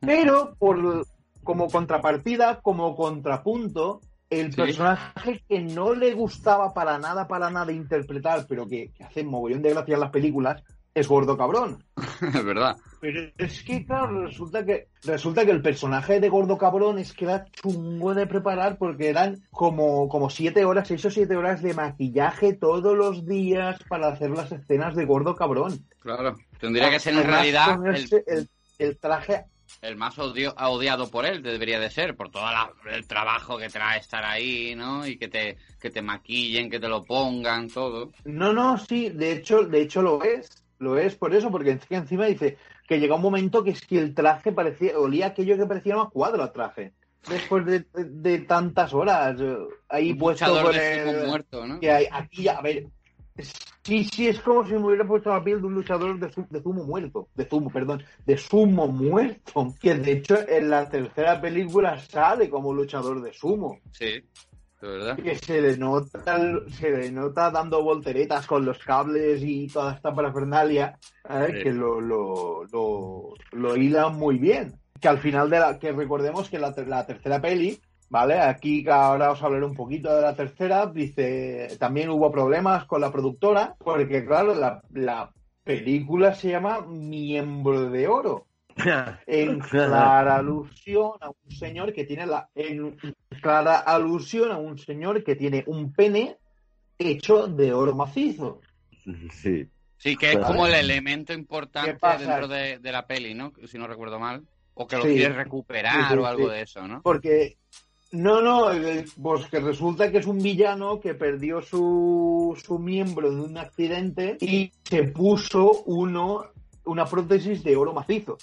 Pero por como contrapartida, como contrapunto, el Sí. personaje que no le gustaba para nada, para nada interpretar, pero que, que hace mogollón de gracia en las películas, es Gordo Cabrón. es verdad. Pero es que, claro, resulta que, resulta que el personaje de Gordo Cabrón es que era chungo de preparar porque eran como, como siete horas, seis o siete horas de maquillaje todos los días para hacer las escenas de Gordo Cabrón. Claro. Tendría que ser en Además, realidad el, el, el traje el más odio- odiado por él, debería de ser, por todo la- el trabajo que trae estar ahí, ¿no? Y que te, que te maquillen, que te lo pongan, todo. No, no, sí, de hecho, de hecho lo es, lo es por eso, porque encima dice que llega un momento que es que el traje parecía, olía aquello que parecía una cuadra el traje. Después de, de- de tantas horas eh, ahí Un puesto que hay aquí, a ver, sí, sí, es como si me hubiera puesto la piel de un luchador de, de zumo muerto, de zumo, perdón, de sumo muerto, que de hecho en la tercera película sale como luchador de sumo Sí, de verdad. que se le nota se le nota dando volteretas con los cables y toda esta parafernalia ¿eh? Sí. que lo, lo, lo, lo hilan muy bien que al final de la que recordemos que la, la tercera peli vale aquí ahora os hablaré un poquito de la tercera dice también hubo problemas con la productora porque claro la, la película se llama Miembro de Oro en clara alusión a un señor que tiene la en clara alusión a un señor que tiene un pene hecho de oro macizo. Sí. Sí, que es Claro. como el elemento importante dentro de, de la peli, ¿no? Si no recuerdo mal. O que lo Sí. quieres recuperar Sí, sí, o algo sí. de eso, ¿no? Porque no, no, pues que resulta que es un villano que perdió su, su miembro en un accidente y se puso uno una prótesis de oro macizo.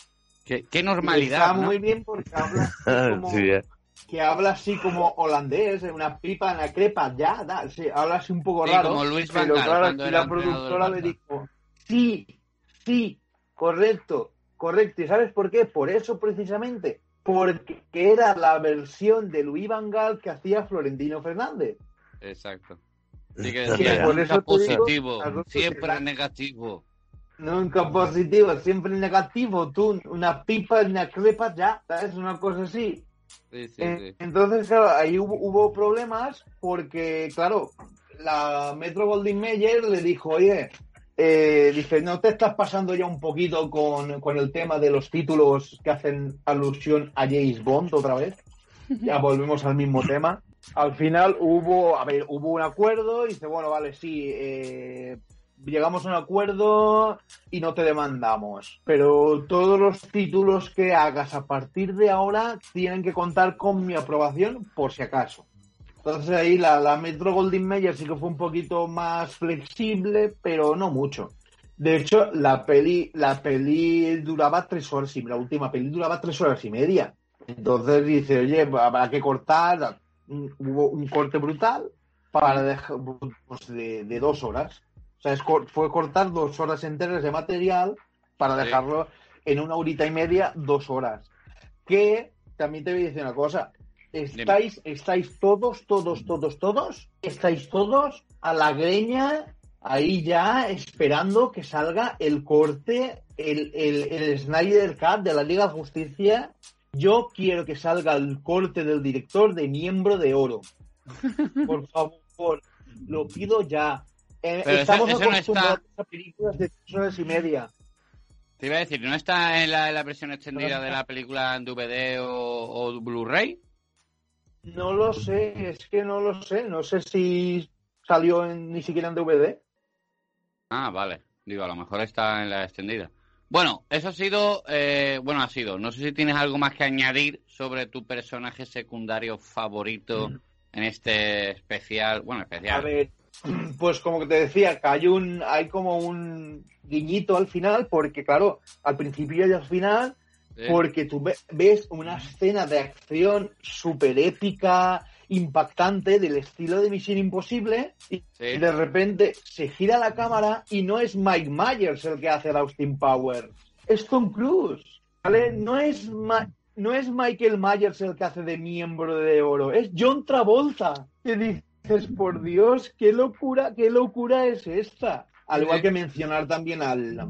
Qué, normalidad, Está ¿no? muy bien porque habla así como, Sí, eh. que habla así como holandés, en una pipa, en la crepa, ya, da, sí, habla así un poco Sí, raro. como Luis Van pero Gaal, claro, cuando aquí era la productora le dijo, sí, sí, correcto, correcto. ¿Y sabes por qué? Por eso precisamente, porque era la versión de Luis Van Gaal que hacía Florentino Fernández. Exacto. Sí que Sí, decía, por nunca eso te digo, positivo, siempre negativo. Nunca positivo, siempre negativo. Tú, una pipa, una crepa, ya, ¿sabes? Una cosa así. Sí, sí, Eh, sí. Entonces, claro, ahí hubo, hubo problemas porque, claro, la Metro Goldwyn Mayer le dijo, oye, eh, dice, ¿no te estás pasando ya un poquito con, con el tema de los títulos que hacen alusión a James Bond otra vez? Ya volvemos al mismo tema. Al final hubo, a ver, hubo un acuerdo y dice, bueno, vale, sí, eh, llegamos a un acuerdo y no te demandamos. Pero todos los títulos que hagas a partir de ahora tienen que contar con mi aprobación por si acaso. Entonces ahí la, Metro Goldwyn Mayer sí que fue un poquito más flexible, pero no mucho. De hecho, la peli, la peli duraba tres horas y la última peli duraba tres horas y media. Entonces dice, oye, habrá que cortar, hubo un corte brutal para dejar pues, de, de dos horas. O sea, es fue cortar dos horas enteras de material para Sí. dejarlo en una horita y media, dos horas. Que también te voy a decir una cosa. Estáis, estáis todos, todos, todos, todos, estáis todos a la greña ahí ya esperando que salga el corte, el, el, el Snyder Cut de la Liga de Justicia. Yo quiero que salga el corte del director de Miembro de Oro. Por favor, lo pido ya. Eh, estamos ese no acostumbrados está- a películas de tres horas y media. Te iba a decir, ¿no está en la, en la versión extendida de la película en DVD o, o Blu-ray? No lo sé, es que no lo sé. No sé si salió en- ni siquiera en DVD. Ah, vale. Digo, a lo mejor está en la extendida. Bueno, eso ha sido, eh, bueno, ha sido. No sé si tienes algo más que añadir sobre tu personaje secundario favorito en este especial. Bueno, A especial. ver, pues como te decía, que hay un, hay como un guiñito al final, porque claro, al principio y al final, porque tú ve- ves una escena de acción súper épica, impactante, del estilo de Misión Imposible, y Sí. de repente se gira la cámara y no es Mike Myers el que hace el Austin Powers, es Tom Cruise, ¿vale? No es, Ma- no es Michael Myers el que hace de miembro de oro, es John Travolta. Que dices, por Dios, qué locura, qué locura es esta. Al igual que mencionar también al,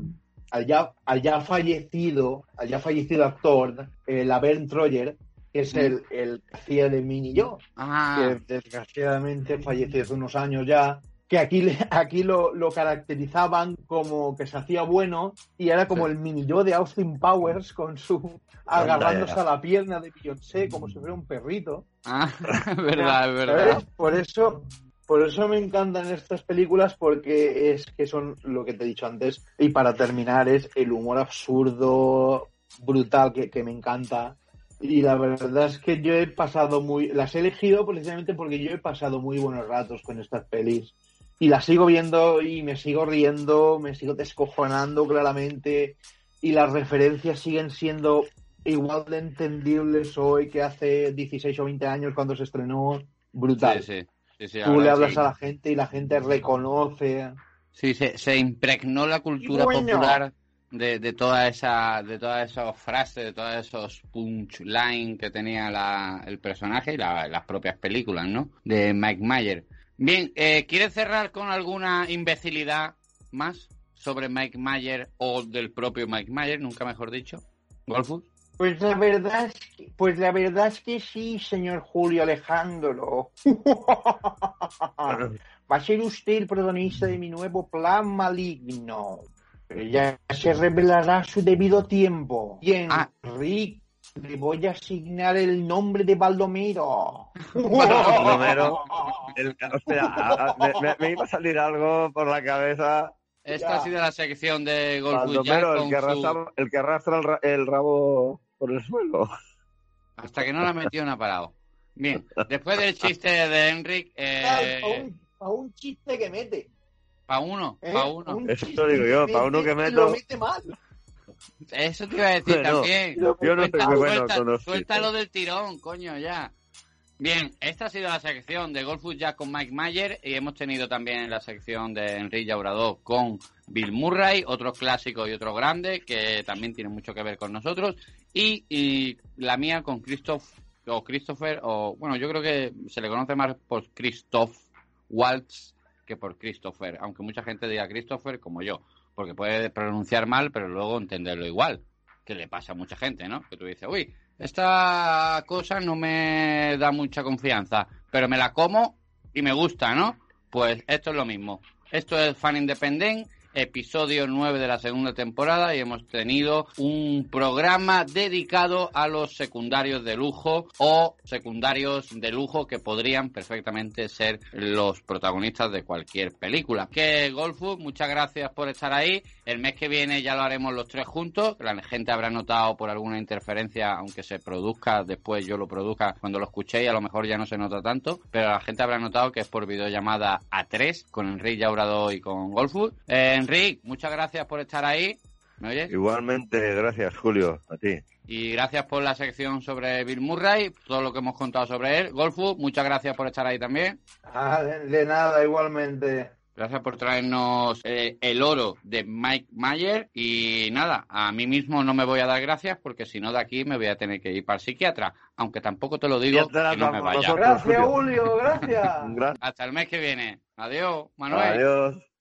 al ya, al ya fallecido, al ya fallecido actor, eh, Laverne Troyer, que es el, el que hacía de Mini Yo, Ah, que desgraciadamente falleció hace unos años ya, que aquí, aquí lo, lo caracterizaban como que se hacía bueno y era como Sí. el Mini Yo de Austin Powers con su agarrándose a la pierna de Beyoncé como si fuera un perrito. ah, es verdad, verdad. Por eso, por eso me encantan estas películas porque es que son lo que te he dicho antes. Y para terminar es el humor absurdo, brutal que, que me encanta. Y la verdad es que yo he pasado muy, las he elegido precisamente porque yo he pasado muy buenos ratos con estas pelis. Y las sigo viendo y me sigo riendo, me sigo descojonando claramente. Y las referencias siguen siendo igual de entendibles hoy que hace 16 o 20 años cuando se estrenó. Brutal. Sí, sí. sí, sí, Tú le hablas sí. a la gente y la gente reconoce. Sí, se, se impregnó la cultura bueno. popular de, de toda esa, de todas esas frases, de todos esos punchline que tenía la- el personaje y la- las propias películas, ¿no? De Mike Mayer. Bien, eh, ¿quieres cerrar con alguna imbecilidad más sobre Mike Mayer o del propio Mike Mayer, nunca mejor dicho? Golfus. Pues la verdad es que, pues la verdad es que sí, señor Julio Alejandro. Va a ser usted el protagonista de mi nuevo plan maligno. Pero ya se revelará su debido tiempo. Bien, Ah. Le voy a asignar el nombre de Baldomero. Baldomero. El- hostia, a- a- me, me- me iba a salir algo por la cabeza. Esta Ya. ha sido la sección de Jack Baldomero, el con que, su- arrastra, el que arrastra el, ra- el rabo por el suelo. Hasta que no la metió, no ha parado. Bien, después del chiste de Enric, Para eh, un, pa' un chiste que mete. pa' uno, ¿eh? pa' uno. Un Eso digo yo, pa' uno que meto- Lo mete mal. Eso te iba a decir Bueno, también. Yo no Suelta- bueno suelta- los suéltalo del tirón, coño, ya. Bien, esta ha sido la sección de Golfus Jack con Mike Mayer y hemos tenido también la sección de Enrique Llaurador con Bill Murray, otros clásicos y otros grandes que también tienen mucho que ver con nosotros y, y la mía con Christoph o Christopher o bueno, yo creo que se le conoce más por Christoph Waltz que por Christopher, aunque mucha gente diga Christopher como yo, porque puede pronunciar mal pero luego entenderlo igual que le pasa a mucha gente, ¿no? Que tú dices, uy, esta cosa no me da mucha confianza, pero me la como y me gusta, ¿no? Pues esto es lo mismo. Esto es Fan Independent, episodio 9 de la segunda temporada y hemos tenido un programa dedicado a los secundarios de lujo o secundarios de lujo que podrían perfectamente ser los protagonistas de cualquier película. Que Golfu, muchas gracias por estar ahí. El mes que viene ya lo haremos los tres juntos. La gente habrá notado por alguna interferencia, aunque se produzca después, yo lo produzca cuando lo escuchéis, a lo mejor ya no se nota tanto, pero la gente habrá notado que es por videollamada a tres con Enrique Llaurado y con Golfu. Eh, Enrique, muchas gracias por estar ahí. ¿Me oyes? Igualmente, gracias, Julio, a ti. Y gracias por la sección sobre Bill Murray, todo lo que hemos contado sobre él. Golfu, muchas gracias por estar ahí también. Ah, de, de nada, igualmente. Gracias por traernos eh, el oro de Mike Mayer. Y nada, a mí mismo no me voy a dar gracias porque si no de aquí me voy a tener que ir para el psiquiatra. Aunque tampoco te lo digo que no me vaya. Gracias, Julio. Gracias. Hasta el mes que viene. Adiós, Manuel. Adiós.